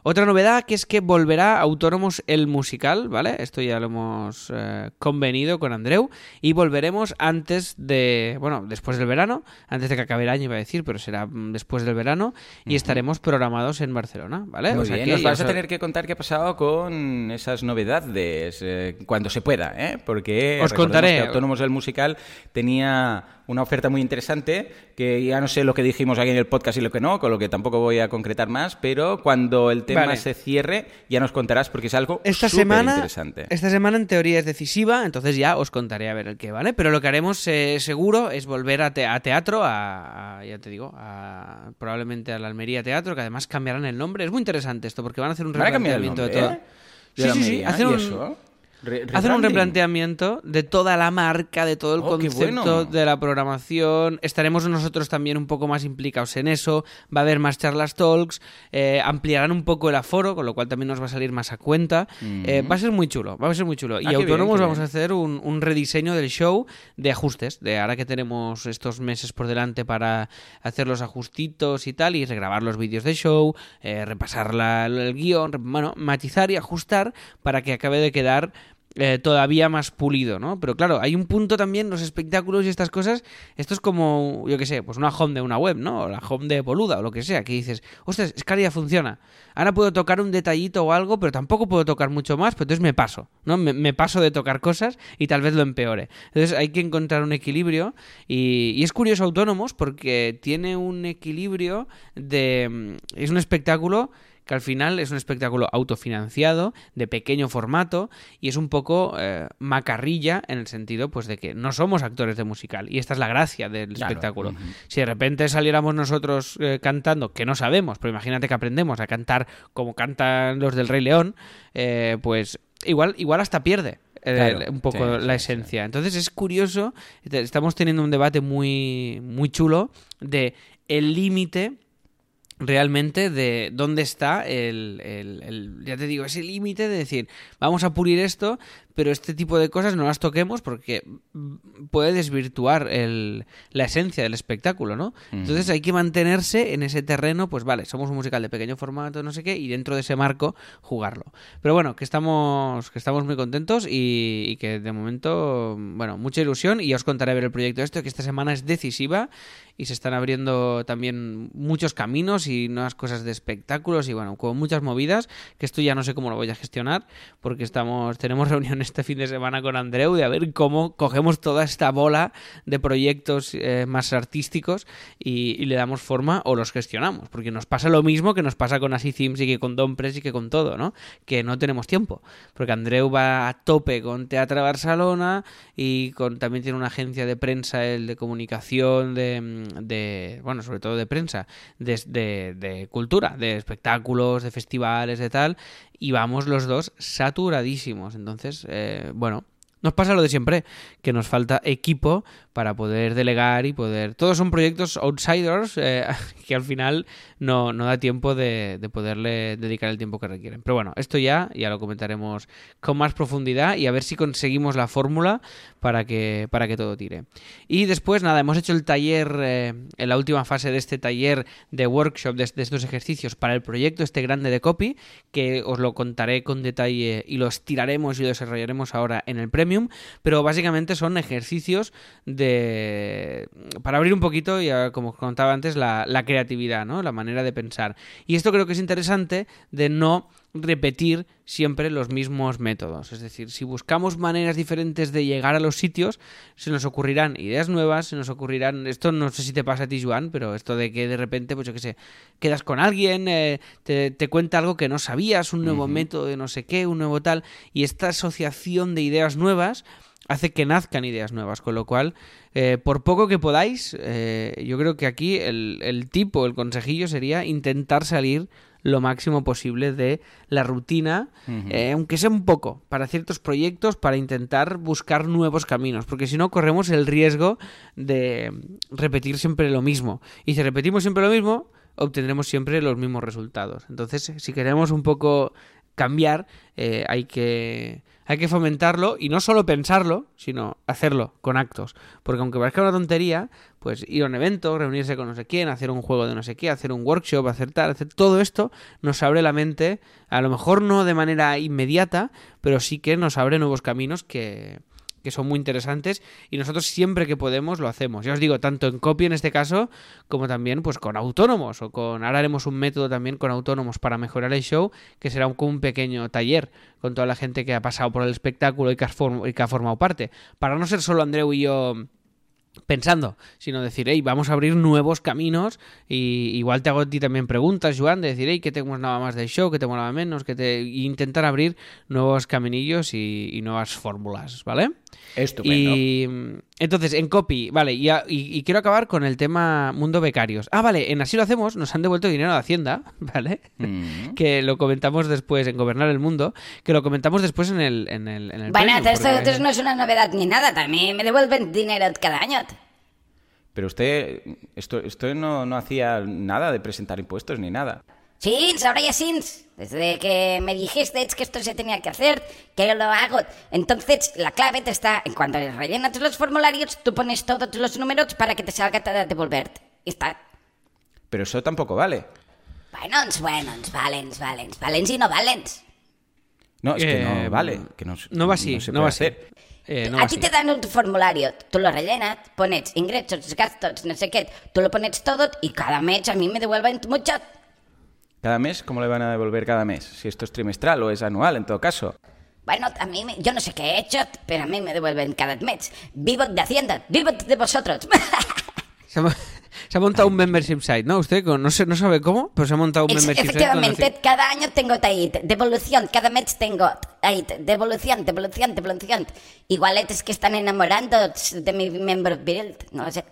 Otra novedad que es que volverá Autónomos el musical, ¿vale? Esto ya lo hemos eh, convenido con Andreu y volveremos antes de, bueno, después del verano, antes de que acabe el año iba a decir, pero será mm, después del verano y estaremos programados en Barcelona, ¿vale? Muy O sea bien, que nos vas a tener que contar qué ha pasado con esas novedades eh, cuando se pueda, ¿eh? Porque Os contaré. que Autónomos del Musical tenía una oferta muy interesante que ya no sé lo que dijimos aquí en el podcast y lo que no, con lo que tampoco voy a concretar más, pero cuando el tema Vale. se cierre ya nos contarás porque es algo Esta semana, interesante. esta semana en teoría es decisiva, entonces ya os contaré a ver el qué, ¿vale? Pero lo que haremos eh, seguro es volver a, te- a teatro, a, a- ya te digo, a, probablemente a la Almería Teatro, que además cambiarán el nombre. Es muy interesante esto porque van a hacer un ¿Van a cambiar el replanteamiento de todo. eh? Sí, sí, sí, Almería, hacen ¿y un- eso? Re- Hacen un replanteamiento de toda la marca, de todo el Oh, concepto bueno. de la programación. Estaremos nosotros también un poco más implicados en eso. Va a haber más charlas talks. eh, ampliarán un poco el aforo, con lo cual también nos va a salir más a cuenta. Eh, va a ser muy chulo, va a ser muy chulo. y Ah, bien, autónomos vamos bien. a hacer un, un rediseño del show de ajustes. De ahora que tenemos estos meses por delante para hacer los ajustitos y tal, y regrabar los vídeos de show, eh, repasar la- el guion, re- bueno, matizar y ajustar para que acabe de quedar eh, todavía más pulido, ¿no? Pero claro, hay un punto también, los espectáculos y estas cosas, esto es como, yo qué sé, pues una home de una web, ¿no? O la home de Boluda o lo que sea, que dices, ostras, es que ya funciona. Ahora puedo tocar un detallito o algo, pero tampoco puedo tocar mucho más, pero entonces me paso, ¿no? Me, me paso de tocar cosas y tal vez lo empeore. Entonces hay que encontrar un equilibrio y, y es curioso Autónomos porque tiene un equilibrio de... mm, Es un espectáculo que al final es un espectáculo autofinanciado, de pequeño formato, y es un poco eh, macarrilla en el sentido pues de que no somos actores de musical, y esta es la gracia del Claro, espectáculo. Si de repente saliéramos nosotros eh, cantando, que no sabemos, pero imagínate que aprendemos a cantar como cantan los del Rey León, eh, pues igual, igual hasta pierde. Claro, un poco sí, la sí, sí. esencia. Entonces es curioso, estamos teniendo un debate muy, muy chulo de el límite realmente de dónde está el, el- el- ya te digo, ese límite de decir, vamos a pulir esto, pero este tipo de cosas no las toquemos porque mm, puede desvirtuar el- la esencia del espectáculo, ¿no? Entonces hay que mantenerse en ese terreno, pues vale, somos un musical de pequeño formato, no sé qué, y dentro de ese marco jugarlo. Pero bueno, que estamos, que estamos muy contentos y, y que de momento, bueno, mucha ilusión y ya os contaré a ver el proyecto esto, que esta semana es decisiva y se están abriendo también muchos caminos y nuevas cosas de espectáculos y bueno, con muchas movidas, que esto ya no sé cómo lo voy a gestionar, porque estamos, tenemos reunión este fin de semana con Andreu de a ver cómo cogemos toda esta bola de proyectos eh, más artísticos y, le damos forma o los gestionamos, porque nos pasa lo mismo que nos pasa con Así Themes y que con Don Press y que con todo, ¿no? Que no tenemos tiempo, porque Andreu va a tope con Teatro Barcelona y con también tiene una agencia de prensa, el de comunicación, de, de bueno, sobre todo de prensa, de- de cultura, de espectáculos, de festivales, de tal, y vamos los dos saturadísimos. Entonces, eh, bueno, nos pasa lo de siempre, que nos falta equipo para poder delegar y poder... Todos son proyectos outsiders eh, que al final no, no da tiempo de, de poderle dedicar el tiempo que requieren. Pero bueno, esto ya, ya lo comentaremos con más profundidad y a ver si conseguimos la fórmula para que, para que todo tire. Y después, nada, hemos hecho el taller, eh, en la última fase de este taller de workshop, de, estos ejercicios para el proyecto este grande de copy, que os lo contaré con detalle y lo estiraremos y lo desarrollaremos ahora en el Pero básicamente son ejercicios de para abrir un poquito, ya como contaba antes, la, la creatividad, ¿no? La manera de pensar. Y esto creo que es interesante de no repetir siempre los mismos métodos. Es decir, si buscamos maneras diferentes de llegar a los sitios, se nos ocurrirán ideas nuevas, se nos ocurrirán... Esto no sé si te pasa a ti, Joan, pero esto de que de repente, pues yo qué sé, quedas con alguien, eh, te, te cuenta algo que no sabías, un nuevo método de no sé qué, un nuevo tal, y esta asociación de ideas nuevas hace que nazcan ideas nuevas, con lo cual, eh, por poco que podáis, eh, yo creo que aquí el, el tipo, el consejillo sería intentar salir lo máximo posible de la rutina, eh, aunque sea un poco, para ciertos proyectos, para intentar buscar nuevos caminos, porque si no corremos el riesgo de repetir siempre lo mismo. Y si repetimos siempre lo mismo, obtendremos siempre los mismos resultados. Entonces, si queremos un poco cambiar, eh, hay que hay que fomentarlo y no solo pensarlo, sino hacerlo con actos. Porque aunque parezca una tontería, pues ir a un evento, reunirse con no sé quién, hacer un juego de no sé qué, hacer un workshop, hacer tal, hacer todo esto nos abre la mente, a lo mejor no de manera inmediata, pero sí que nos abre nuevos caminos que, que son muy interesantes y nosotros siempre que podemos lo hacemos. Ya os digo, tanto en copy en este caso, como también pues con autónomos o con ahora haremos un método también con autónomos para mejorar el show, que será un, un pequeño taller con toda la gente que ha pasado por el espectáculo y que ha, y que ha formado parte. Para no ser solo Andreu y yo pensando, sino decir, hey, vamos a abrir nuevos caminos y igual te hago a ti también preguntas, Joan, de decir, hey, que tengo nada más del show, que tengo nada menos, que te... Y intentar abrir nuevos caminillos y, y nuevas fórmulas, ¿vale? Estupendo. Y entonces, en copy, vale, y, y, y, quiero acabar con el tema mundo becarios. Ah, vale, en así lo hacemos, nos han devuelto dinero de Hacienda, ¿vale? Mm. que lo comentamos después en Gobernar el Mundo, que lo comentamos después en el... En el, en el bueno, premium, esto, porque- esto no es una novedad ni nada, también me devuelven dinero cada año. Pero usted, esto, esto no, no hacía nada de presentar impuestos ni nada. Sí, ahora ya sí. Desde que me dijiste que esto se tenía que hacer, que yo lo hago. Entonces, la clave te está en cuando rellenas los formularios, tú pones todos los números para que te salga a devolverte. Y está. Pero eso tampoco vale. Bueno, bueno, ens valents, valents, valents i no valents. No, es que no Eh, vale. Que no, No va así, se no, puede va así. hacer. Eh, no a ti así. te dan un formulario, tú lo rellenas, pones ingresos, gastos, no sé qué, tú lo pones todo y cada mes a mí me devuelven mucho. ¿Cada mes? ¿Cómo le van a devolver cada mes? Si esto es trimestral o es anual, en todo caso. Bueno, a mí, me- yo no sé qué he hecho, pero a mí me devuelven cada mes. Vivo de Hacienda, vivo de vosotros. Se ha, mo- se ha montado un membership site, ¿no? Usted no, sé, no sabe cómo, pero se ha montado un Ex- membership site. con Efectivamente, cada año tengo ahí devolución, cada mes tengo ahí devolución, devolución, devolución. Igual es que están enamorando de mi miembro viril, no lo sé.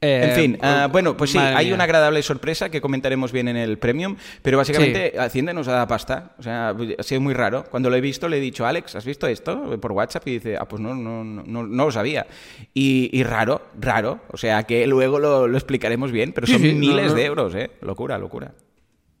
Eh, En fin, ah, bueno, pues sí, hay mía. una agradable sorpresa que comentaremos bien en el Premium, pero básicamente Hacienda nos da pasta. O sea, ha sido muy raro. Cuando lo he visto, le he dicho, Alex, ¿has visto esto? Por WhatsApp y dice, ah, pues no, no, no, no, lo sabía. Y, y raro, raro. O sea, que luego lo, lo explicaremos bien, pero son sí, miles no. de euros, ¿eh? Locura, locura.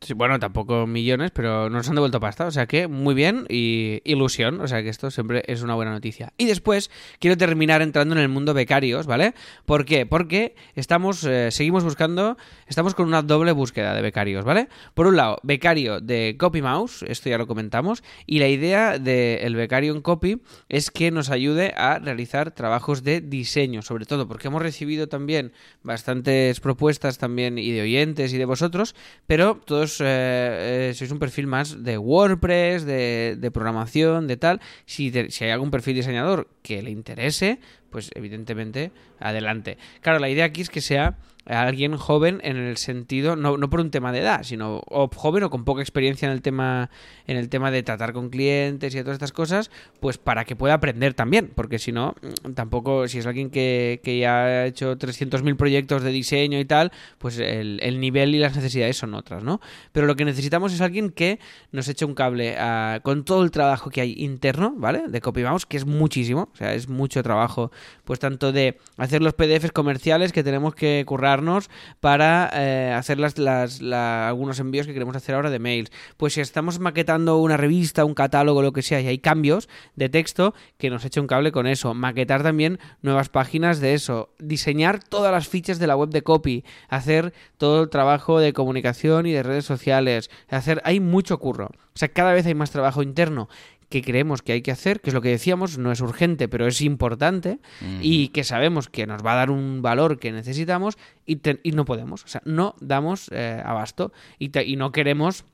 Sí, bueno, tampoco millones, pero nos han devuelto pasta, o sea que muy bien y ilusión, o sea que esto siempre es una buena noticia. Y después quiero terminar entrando en el mundo becarios, ¿vale? ¿Por qué? Porque estamos, eh, seguimos buscando, estamos con una doble búsqueda de becarios, ¿vale? Por un lado, becario de Copy Mouse, esto ya lo comentamos, y la idea del becario en Copy es que nos ayude a realizar trabajos de diseño, sobre todo porque hemos recibido también bastantes propuestas también y de oyentes y de vosotros, pero todos eh, eh, sois un perfil más de WordPress, de, programación, de tal. Si hay algún perfil diseñador que le interese, pues evidentemente adelante. Claro, la idea aquí es que sea alguien joven en el sentido, no, no por un tema de edad, sino joven o con poca experiencia en el tema en el tema de tratar con clientes y de todas estas cosas, pues para que pueda aprender también, porque si no, mm, tampoco, si es alguien que, que ya ha hecho 300.000 proyectos de diseño y tal, pues el, el nivel y las necesidades son otras, ¿no? Pero lo que necesitamos es alguien que nos eche un cable a- con todo el trabajo que hay interno, ¿vale? De CopyMouse, que es muchísimo, o sea, es mucho trabajo, pues tanto de hacer los PDFs comerciales que tenemos que currarnos para eh, hacer las, las- la- algunos envíos que queremos hacer ahora de mails. Pues si estamos maquetando una revista, un catálogo, lo que sea, y hay cambios de texto, que nos eche un cable con eso. Maquetar también nuevas páginas de eso. Diseñar todas las fichas de la web de copy. Hacer todo el trabajo de comunicación y de redes sociales. Hacer, hay mucho curro. O sea, cada vez hay más trabajo interno que creemos que hay que hacer, que es lo que decíamos, no es urgente, pero es importante, y que sabemos que nos va a dar un valor que necesitamos y, te- y no podemos. O sea, no damos eh, abasto y, te- y no queremos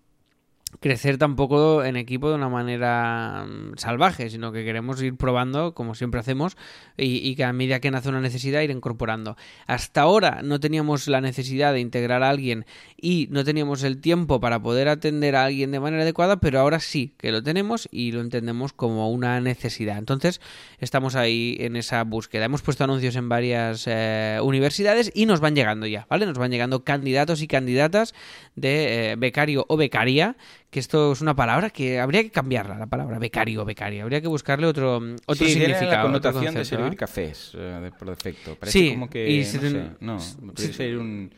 crecer tampoco en equipo de una manera mm, salvaje, sino que queremos ir probando, como siempre hacemos, y, que a medida que nace una necesidad ir incorporando. Hasta ahora no teníamos la necesidad de integrar a alguien y no teníamos el tiempo para poder atender a alguien de manera adecuada, pero ahora sí que lo tenemos y lo entendemos como una necesidad. Entonces estamos ahí en esa búsqueda. Hemos puesto anuncios en varias eh, universidades y nos van llegando ya, ¿vale? Nos van llegando candidatos y candidatas de eh, becario o becaria que esto es una palabra que habría que cambiarla, la palabra becario becaria. Habría que buscarle otro, otro sí, significado. la connotación de concepto, servir ¿eh? cafés, eh, de- por defecto. Parece Sí, como que, y no se sé, no, puede ser un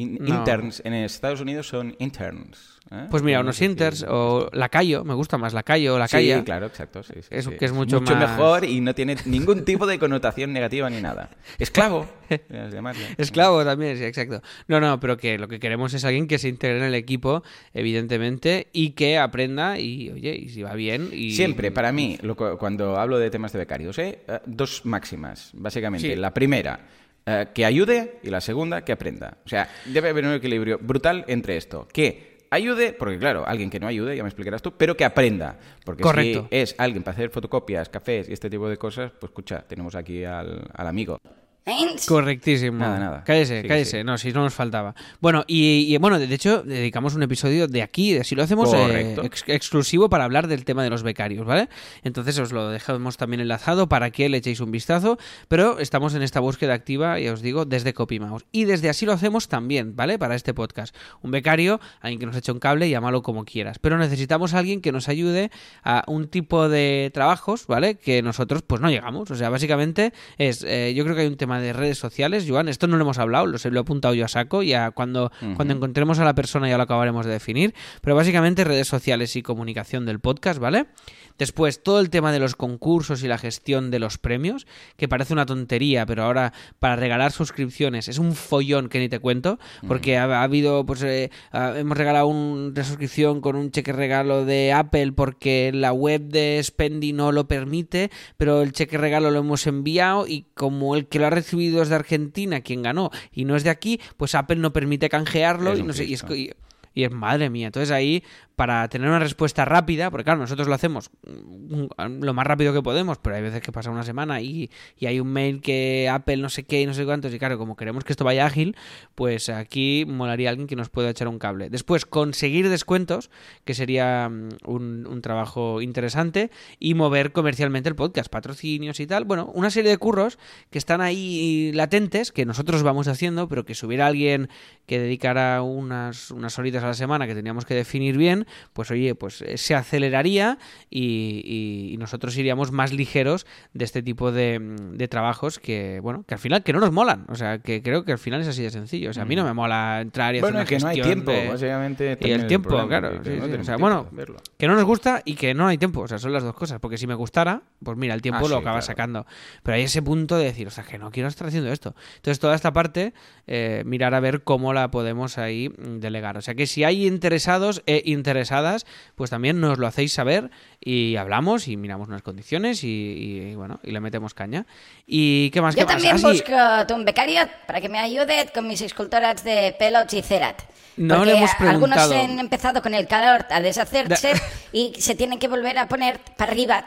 In- No. Interns en Estados Unidos son interns. ¿eh? Pues mira, No unos inters o lacayo, me gusta más lacayo o la Sí, claro, exacto. sí, sí, Es- sí. que es mucho más- mejor y no tiene ningún tipo de connotación negativa ni nada. Esclavo. Esclavo también, sí, exacto. No, no, pero que lo que queremos es alguien que se integre en el equipo, evidentemente, y que aprenda y, oye, y si va bien. Y... Siempre, para mí, lo cu- cuando hablo de temas de becarios, ¿eh? Eh, dos máximas, básicamente. La primera, eh, que ayude, y la segunda, que aprenda. O sea, debe haber un equilibrio brutal entre esto. Que ayude, porque claro, alguien que no ayude, ya me explicarás tú, pero que aprenda. Porque Correcto. si es alguien para hacer fotocopias, cafés y este tipo de cosas, pues escucha, tenemos aquí al, al amigo. Correctísimo. Nada, nada. Cállese, Sí, cállese. sí. No, si no nos faltaba. Bueno, y, y, bueno, de hecho, dedicamos un episodio de aquí, de si lo hacemos eh, ex- exclusivo para hablar del tema de los becarios, ¿vale? Entonces os lo dejamos también enlazado para que le echéis un vistazo, pero estamos en esta búsqueda activa, ya os digo, desde CopyMouse. Y desde así lo hacemos también, ¿vale? Para este podcast. Un becario, alguien que nos eche un cable, llámalo como quieras. Pero necesitamos a alguien que nos ayude a un tipo de trabajos, ¿vale? Que nosotros pues no llegamos. O sea, básicamente es, eh, yo creo que hay un tema de redes sociales, Joan, esto no lo hemos hablado, lo, he apuntado yo a saco, ya cuando, cuando encontremos a la persona ya lo acabaremos de definir, pero básicamente redes sociales y comunicación del podcast, ¿vale? Después, todo el tema de los concursos y la gestión de los premios, que parece una tontería, pero ahora para regalar suscripciones es un follón que ni te cuento, porque ha, ha habido, pues eh, ah, hemos regalado un- una suscripción con un cheque regalo de Apple porque la web de Spendy no lo permite, pero el cheque regalo lo hemos enviado y como el que lo ha recibido es de Argentina, quien ganó, y no es de aquí, pues Apple no permite canjearlo Es y no sé, y es, y- y es madre mía. Entonces ahí, para tener una respuesta rápida, porque claro, nosotros lo hacemos mm, lo más rápido que podemos, pero hay veces que pasa una semana y, y hay un mail que Apple no sé qué y no sé cuántos, y claro, como queremos que esto vaya ágil, pues aquí molaría alguien que nos pueda echar un cable. Después, conseguir descuentos, que sería mm, un, un trabajo interesante, y mover comercialmente el podcast, patrocinios y tal. Bueno, una serie de curros que están ahí latentes, que nosotros vamos haciendo, pero que si hubiera alguien que dedicara unas, unas horitas a la semana que teníamos que definir bien, pues oye, pues eh, se aceleraría y, y- y nosotros iríamos más ligeros de este tipo de, mm, de trabajos que, bueno, que al final que no nos molan. O sea, que creo que al final es así de sencillo. O sea, a mí no me mola entrar y hacer Bueno, una que no hay tiempo, de- básicamente. y el tiempo, problema, claro. que sí, no sí. O sea, bueno, que no nos gusta y que no hay tiempo. O sea, son las dos cosas. Porque si me gustara, pues mira, el tiempo Ah, lo sí, acaba claro. sacando. Pero hay ese punto de decir, o sea, que no quiero estar haciendo esto. Entonces, toda esta parte, eh, mirar a ver cómo la podemos ahí delegar. O sea, que si hay interesados e interesadas, pues también nos lo hacéis saber y hablamos y miramos unas condiciones y, y, bueno, y le metemos caña. ¿Y qué más? Yo qué más? también Ah, sí. busco un becario para que me ayude con mis esculturas de pelots y cerat. No Porque le hemos algunos preguntado. han empezado con el calor a deshacerse y se tienen que volver a poner para arriba,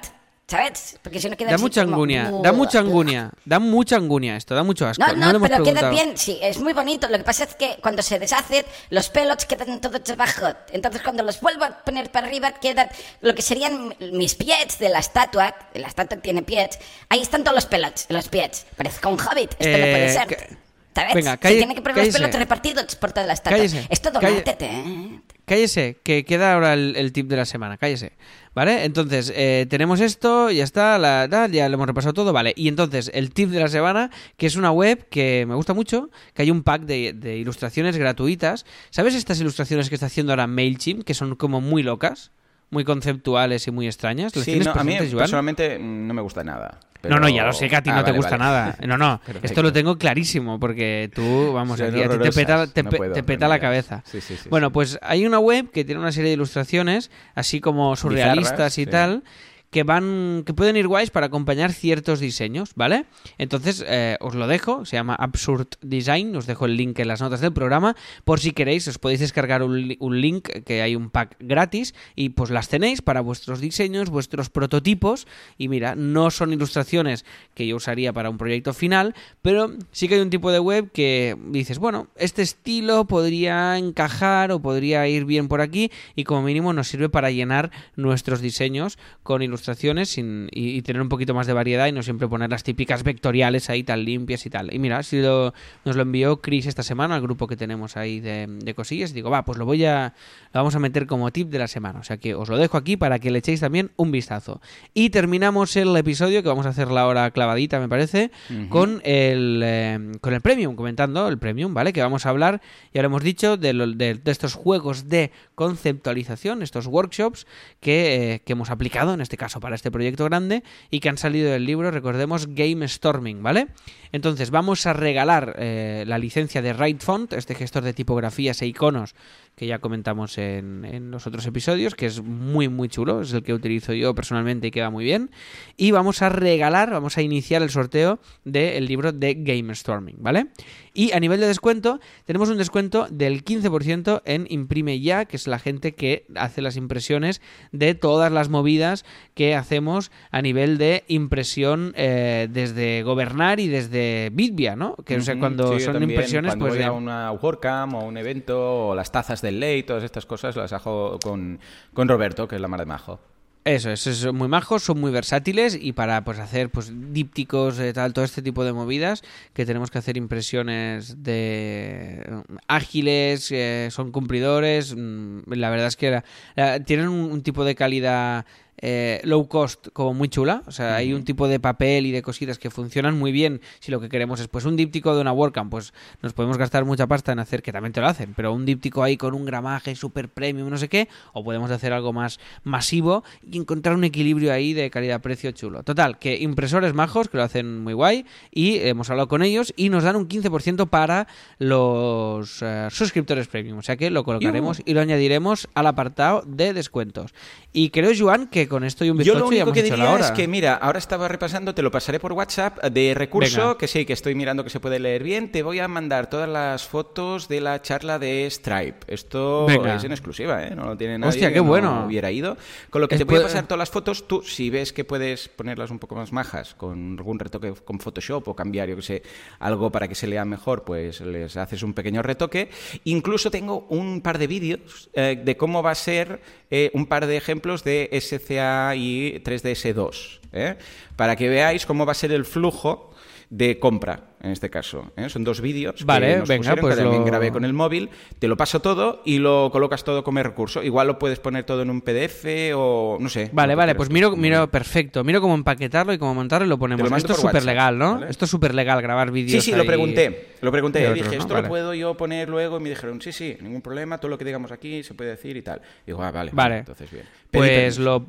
¿sabes? Porque si no queda Da mucha como- angunia, da mucha angunia, da mucha angunia esto, da mucho asco. No, No, no, pero queda bien, sí, es muy bonito. Lo que pasa es que cuando se deshacen, los pelos quedan todos abajo. Entonces, cuando los vuelvo a poner para arriba, quedan lo que serían mis pies de la estatua. La estatua tiene pies. Ahí están todos los pelos, los pies. Parece un hobbit. Esto no Eh, puede ser. ca- ¿Sabes? Venga, se tiene que poner los cállese. pelos repartidos por toda la estatua. Cállese, Es todo tete, ¿eh? Cállese, que queda ahora el, tip de la semana, cállese. ¿Vale? Entonces, eh, tenemos esto, ya está, la, tal, ya lo hemos repasado todo, vale. Y entonces, el tip de la semana, que es una web que me gusta mucho, que hay un pack de, de ilustraciones gratuitas. ¿Sabes estas ilustraciones que está haciendo ahora MailChimp, que son como muy locas? Muy conceptuales y muy extrañas. ¿Las Sí, tienes no, a mí Joan? personalmente no me gusta nada. No, no, pero- ya lo sé que a ti Ah, no te gusta vale. nada. No, no, Perfecto. esto lo tengo clarísimo porque tú, vamos, Son a ti, a ti te peta, te, no puedo, te no peta la cabeza. Sí, sí, sí, bueno, pues hay una web que tiene una serie de ilustraciones, así como surrealistas Bizarras, y tal, que van, que pueden ir guays para acompañar ciertos diseños, ¿vale? Entonces, eh, os lo dejo, se llama Absurd Design, os dejo el link en las notas del programa, por si queréis, os podéis descargar un, li- un link, que hay un pack gratis, y pues las tenéis para vuestros diseños, vuestros prototipos, y mira, no son ilustraciones que yo usaría para un proyecto final, pero sí que hay un tipo de web que dices, bueno, este estilo podría encajar o podría ir bien por aquí, y como mínimo nos sirve para llenar nuestros diseños con ilustraciones ilustraciones sin, y, y tener un poquito más de variedad y no siempre poner las típicas vectoriales ahí tan limpias y tal. Y mira, así lo, nos lo envió Chris esta semana al grupo que tenemos ahí de, de cosillas. Y digo, va, pues lo voy a, lo vamos a meter como tip de la semana. O sea que os lo dejo aquí para que le echéis también un vistazo. Y terminamos el episodio, que vamos a hacer la hora clavadita, me parece, con, el, eh, con el Premium, comentando el Premium, ¿vale? Que vamos a hablar, ya lo hemos dicho, de, lo- de- de estos juegos de conceptualización, estos workshops que, eh, que hemos aplicado, en este caso para este proyecto grande, y que han salido del libro, recordemos, Game Storming, ¿vale? Entonces vamos a regalar eh, la licencia de Write Font, este gestor de tipografías e iconos que ya comentamos en, en los otros episodios, que es muy muy chulo, es el que utilizo yo personalmente y queda muy bien. Y vamos a regalar, vamos a iniciar el sorteo del libro de Game Storming, ¿vale? Y a nivel de descuento, tenemos un descuento del 15% en Imprime Ya, que es la gente que hace las impresiones de todas las movidas que hacemos a nivel de impresión eh, desde Gobernar y desde Bitvia, ¿no? Que o sea, cuando sí, son impresiones, cuando pues voy de- a una WordCamp o un evento o las tazas del ley, todas estas cosas las hago con, con Roberto, que es la mar de majo. Eso, eso, son muy majos, son muy versátiles y para pues hacer pues dípticos, eh, tal, todo este tipo de movidas que tenemos que hacer impresiones de eh, ágiles, eh, son cumplidores, mm, la verdad es que eh, tienen un tipo de calidad eh, low cost como muy chula, o sea, hay un tipo de papel y de cositas que funcionan muy bien. Si lo que queremos es pues un díptico de una WordCamp, pues nos podemos gastar mucha pasta en hacer, que también te lo hacen, pero un díptico ahí con un gramaje super premium, no sé qué, o podemos hacer algo más masivo y encontrar un equilibrio ahí de calidad-precio chulo. Total, que impresores majos que lo hacen muy guay y hemos hablado con ellos y nos dan un 15% para los eh, suscriptores premium, o sea que lo colocaremos y lo añadiremos al apartado de descuentos. Y creo, Joan, que con esto y un Yo bizcocho lo ya único que diría es que, mira, ahora estaba repasando, te lo pasaré por WhatsApp de recurso, Venga. que sí, que estoy mirando que se puede leer bien. Te voy a mandar todas las fotos de la charla de Stripe. Esto Venga. es en exclusiva, ¿eh? No lo tiene nadie. Hostia, qué que no bueno. hubiera ido. Con lo que Es te voy a pasar todas las fotos, tú, si ves que puedes ponerlas un poco más majas, con algún retoque con Photoshop o cambiar, yo que sé, algo para que se lea mejor, pues les haces un pequeño retoque. Incluso tengo un par de vídeos eh, de cómo va a ser eh, un par de ejemplos de SCA y 3ds2, ¿eh? para que veáis cómo va a ser el flujo de compra, en este caso. ¿eh? Son dos vídeos Vale, que nos venga, pusieron, pues que también lo- grabé con el móvil, te lo paso todo y lo colocas todo como recurso. Igual lo puedes poner todo en un PDF o no sé. Vale, vale, pues miro, miro perfecto. Miro cómo empaquetarlo y cómo montarlo y lo ponemos. Lo Esto es súper legal, ¿no? ¿vale? Esto es súper legal, grabar vídeos. Sí, sí, lo pregunté. Lo pregunté. y otros, dije, ¿no? esto Vale. lo puedo yo poner luego. Y me dijeron, sí, sí, ningún problema. Todo lo que digamos aquí se puede decir y tal. digo, ah, vale. Vale. Entonces, bien. Pedí Pues lo.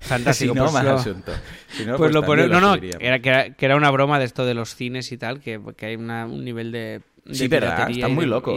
Fantástico. si no, pues lo- asunto. Si no, pues lo pone- también No, no, era, que, era, que era una broma de esto de los cines y tal, que, que hay una- un nivel de. de Sí, verdad, están muy locos.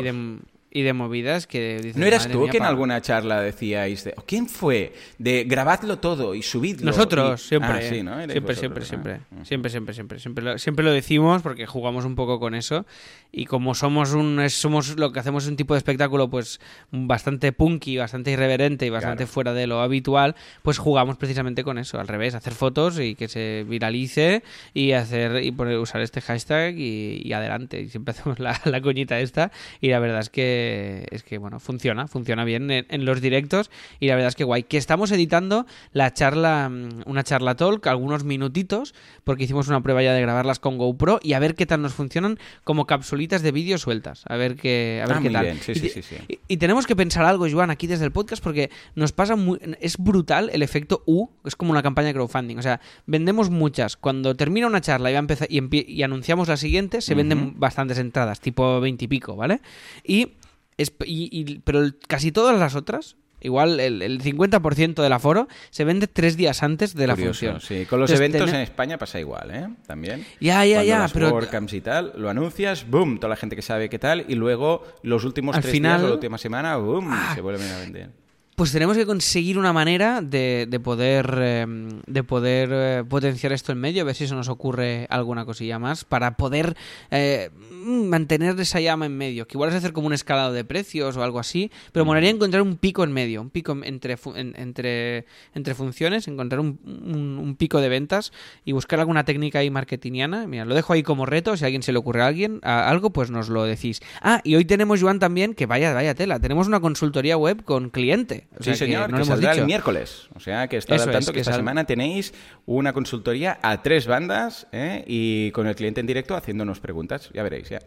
Y de, movidas que dices, ¿No eras "Madre tú mía, que en pa". alguna charla decíais de... ¿o ¿Quién fue? De grabadlo todo y subidlo. Nosotros, y- siempre. Ah, sí, ¿no? Erais siempre, vosotros, siempre, siempre, siempre, siempre, siempre, siempre, lo, siempre lo decimos porque jugamos un poco con eso y como somos un, somos lo que hacemos es un tipo de espectáculo pues bastante punky, bastante irreverente y bastante Claro. fuera de lo habitual, pues jugamos precisamente con eso, al revés, hacer fotos y que se viralice y hacer y poner, usar este hashtag y, y adelante. Y siempre hacemos la, la coñita esta y la verdad es que es que bueno, funciona, funciona bien en, en los directos y la verdad es que guay. Que estamos editando la charla, mm, una charla talk, algunos minutitos, porque hicimos una prueba ya de grabarlas con GoPro y a ver qué tal nos funcionan como de vídeo sueltas. A ver qué, a ver Ah, qué muy tal. bien. Sí, y, sí, te- sí, sí. y- y tenemos que pensar algo, Joan, aquí desde el podcast, porque nos pasa muy, es brutal el efecto U, es como una campaña de crowdfunding. O sea, vendemos muchas. Cuando termina una charla y, va a empezar, y, anunciamos la siguiente, se venden bastantes entradas, tipo 20 y pico, ¿vale? Y, es- y- pero casi todas las otras, igual el, el 50% del aforo, se vende tres días antes de la Curioso, función. sí. Con los Entonces, eventos en España pasa igual, ¿eh? También. Ya, ya, Cuando ya, las pero- WordCamps y tal, lo anuncias, boom, toda la gente que sabe qué tal, y luego los últimos Al tres final- Ah. días o la última semana, boom, se vuelven a vender. Pues tenemos que conseguir una manera de, de poder, eh, de poder eh, potenciar esto en medio, a ver si se nos ocurre alguna cosilla más, para poder eh, mantener esa llama en medio, que igual es hacer como un escalado de precios o algo así, pero mm. molaría encontrar un pico en medio, un pico entre, entre, entre funciones, encontrar un, pico de ventas y buscar alguna técnica ahí marketingiana. Mira, lo dejo ahí como reto, si a alguien se le ocurre a alguien algo, pues nos lo decís. Ah, y hoy tenemos, Joan, también, que vaya, vaya tela, tenemos una consultoría web con cliente. Sí, señor, que, no saldrá el miércoles. O sea, que está tanto que, que esta semana tenéis una consultoría a tres bandas ¿eh? y con el cliente en directo haciéndonos preguntas. Ya veréis, ya.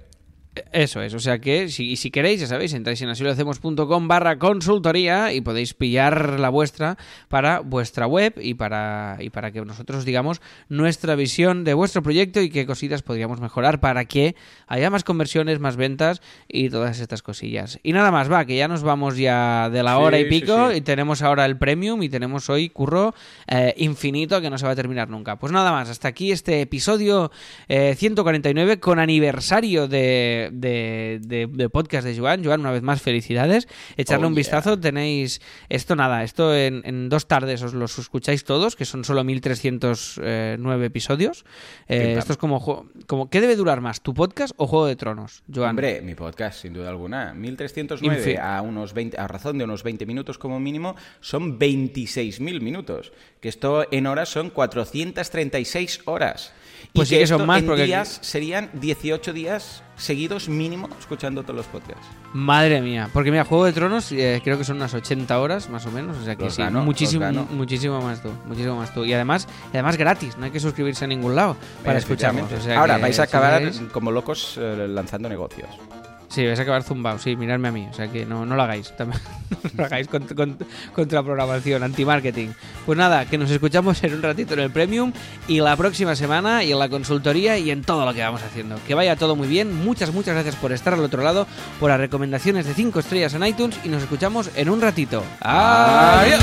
Eso es, o sea que si, si queréis, ya sabéis, entráis en asilohacemos.com barra consultoría y podéis pillar la vuestra para vuestra web y para, y para que nosotros os digamos nuestra visión de vuestro proyecto y qué cositas podríamos mejorar para que haya más conversiones, más ventas y todas estas cosillas. Y nada más, va, que ya nos vamos ya de la Sí, hora y sí, pico sí. y tenemos ahora el premium y tenemos hoy curro eh, infinito que no se va a terminar nunca. Pues nada más, hasta aquí este episodio eh, 149 con aniversario de, de, de- de podcast de Joan. Joan, una vez más, felicidades. Echarle Oh, un yeah. vistazo, tenéis esto nada, esto en, en dos tardes os los escucháis todos, que son solo 1309 episodios. Eh, Pim, pam. esto es como, como, ¿qué debe durar más, tu podcast o Juego de Tronos, Joan? Hombre, mi podcast, sin duda alguna. 1309 Infi- a, unos 20, a razón de unos 20 minutos como mínimo son 26.000 minutos. Que esto en horas son 436 horas. Pues sí que son más, en porque- días serían 18 días seguidos mínimo escuchando todos los podcasts. Madre mía, porque mira, Juego de Tronos eh, creo que son unas 80 horas más o menos, o sea que Los sí, gano, muchísimo, muchísimo más tú, muchísimo más tú. Y además, y además gratis, no hay que suscribirse a ningún lado para escucharnos. Efectivamente. o sea Ahora que vais a acabar como locos eh, lanzando negocios. Sí, vais a acabar zumbado, sí, miradme a mí, o sea que no, no lo hagáis, también, no lo hagáis contra, contra, contra programación, anti-marketing. Pues nada, que nos escuchamos en un ratito en el Premium y la próxima semana y en la consultoría y en todo lo que vamos haciendo. Que vaya todo muy bien, muchas, muchas gracias por estar al otro lado, por las recomendaciones de 5 estrellas en iTunes y nos escuchamos en un ratito. ¡Adiós!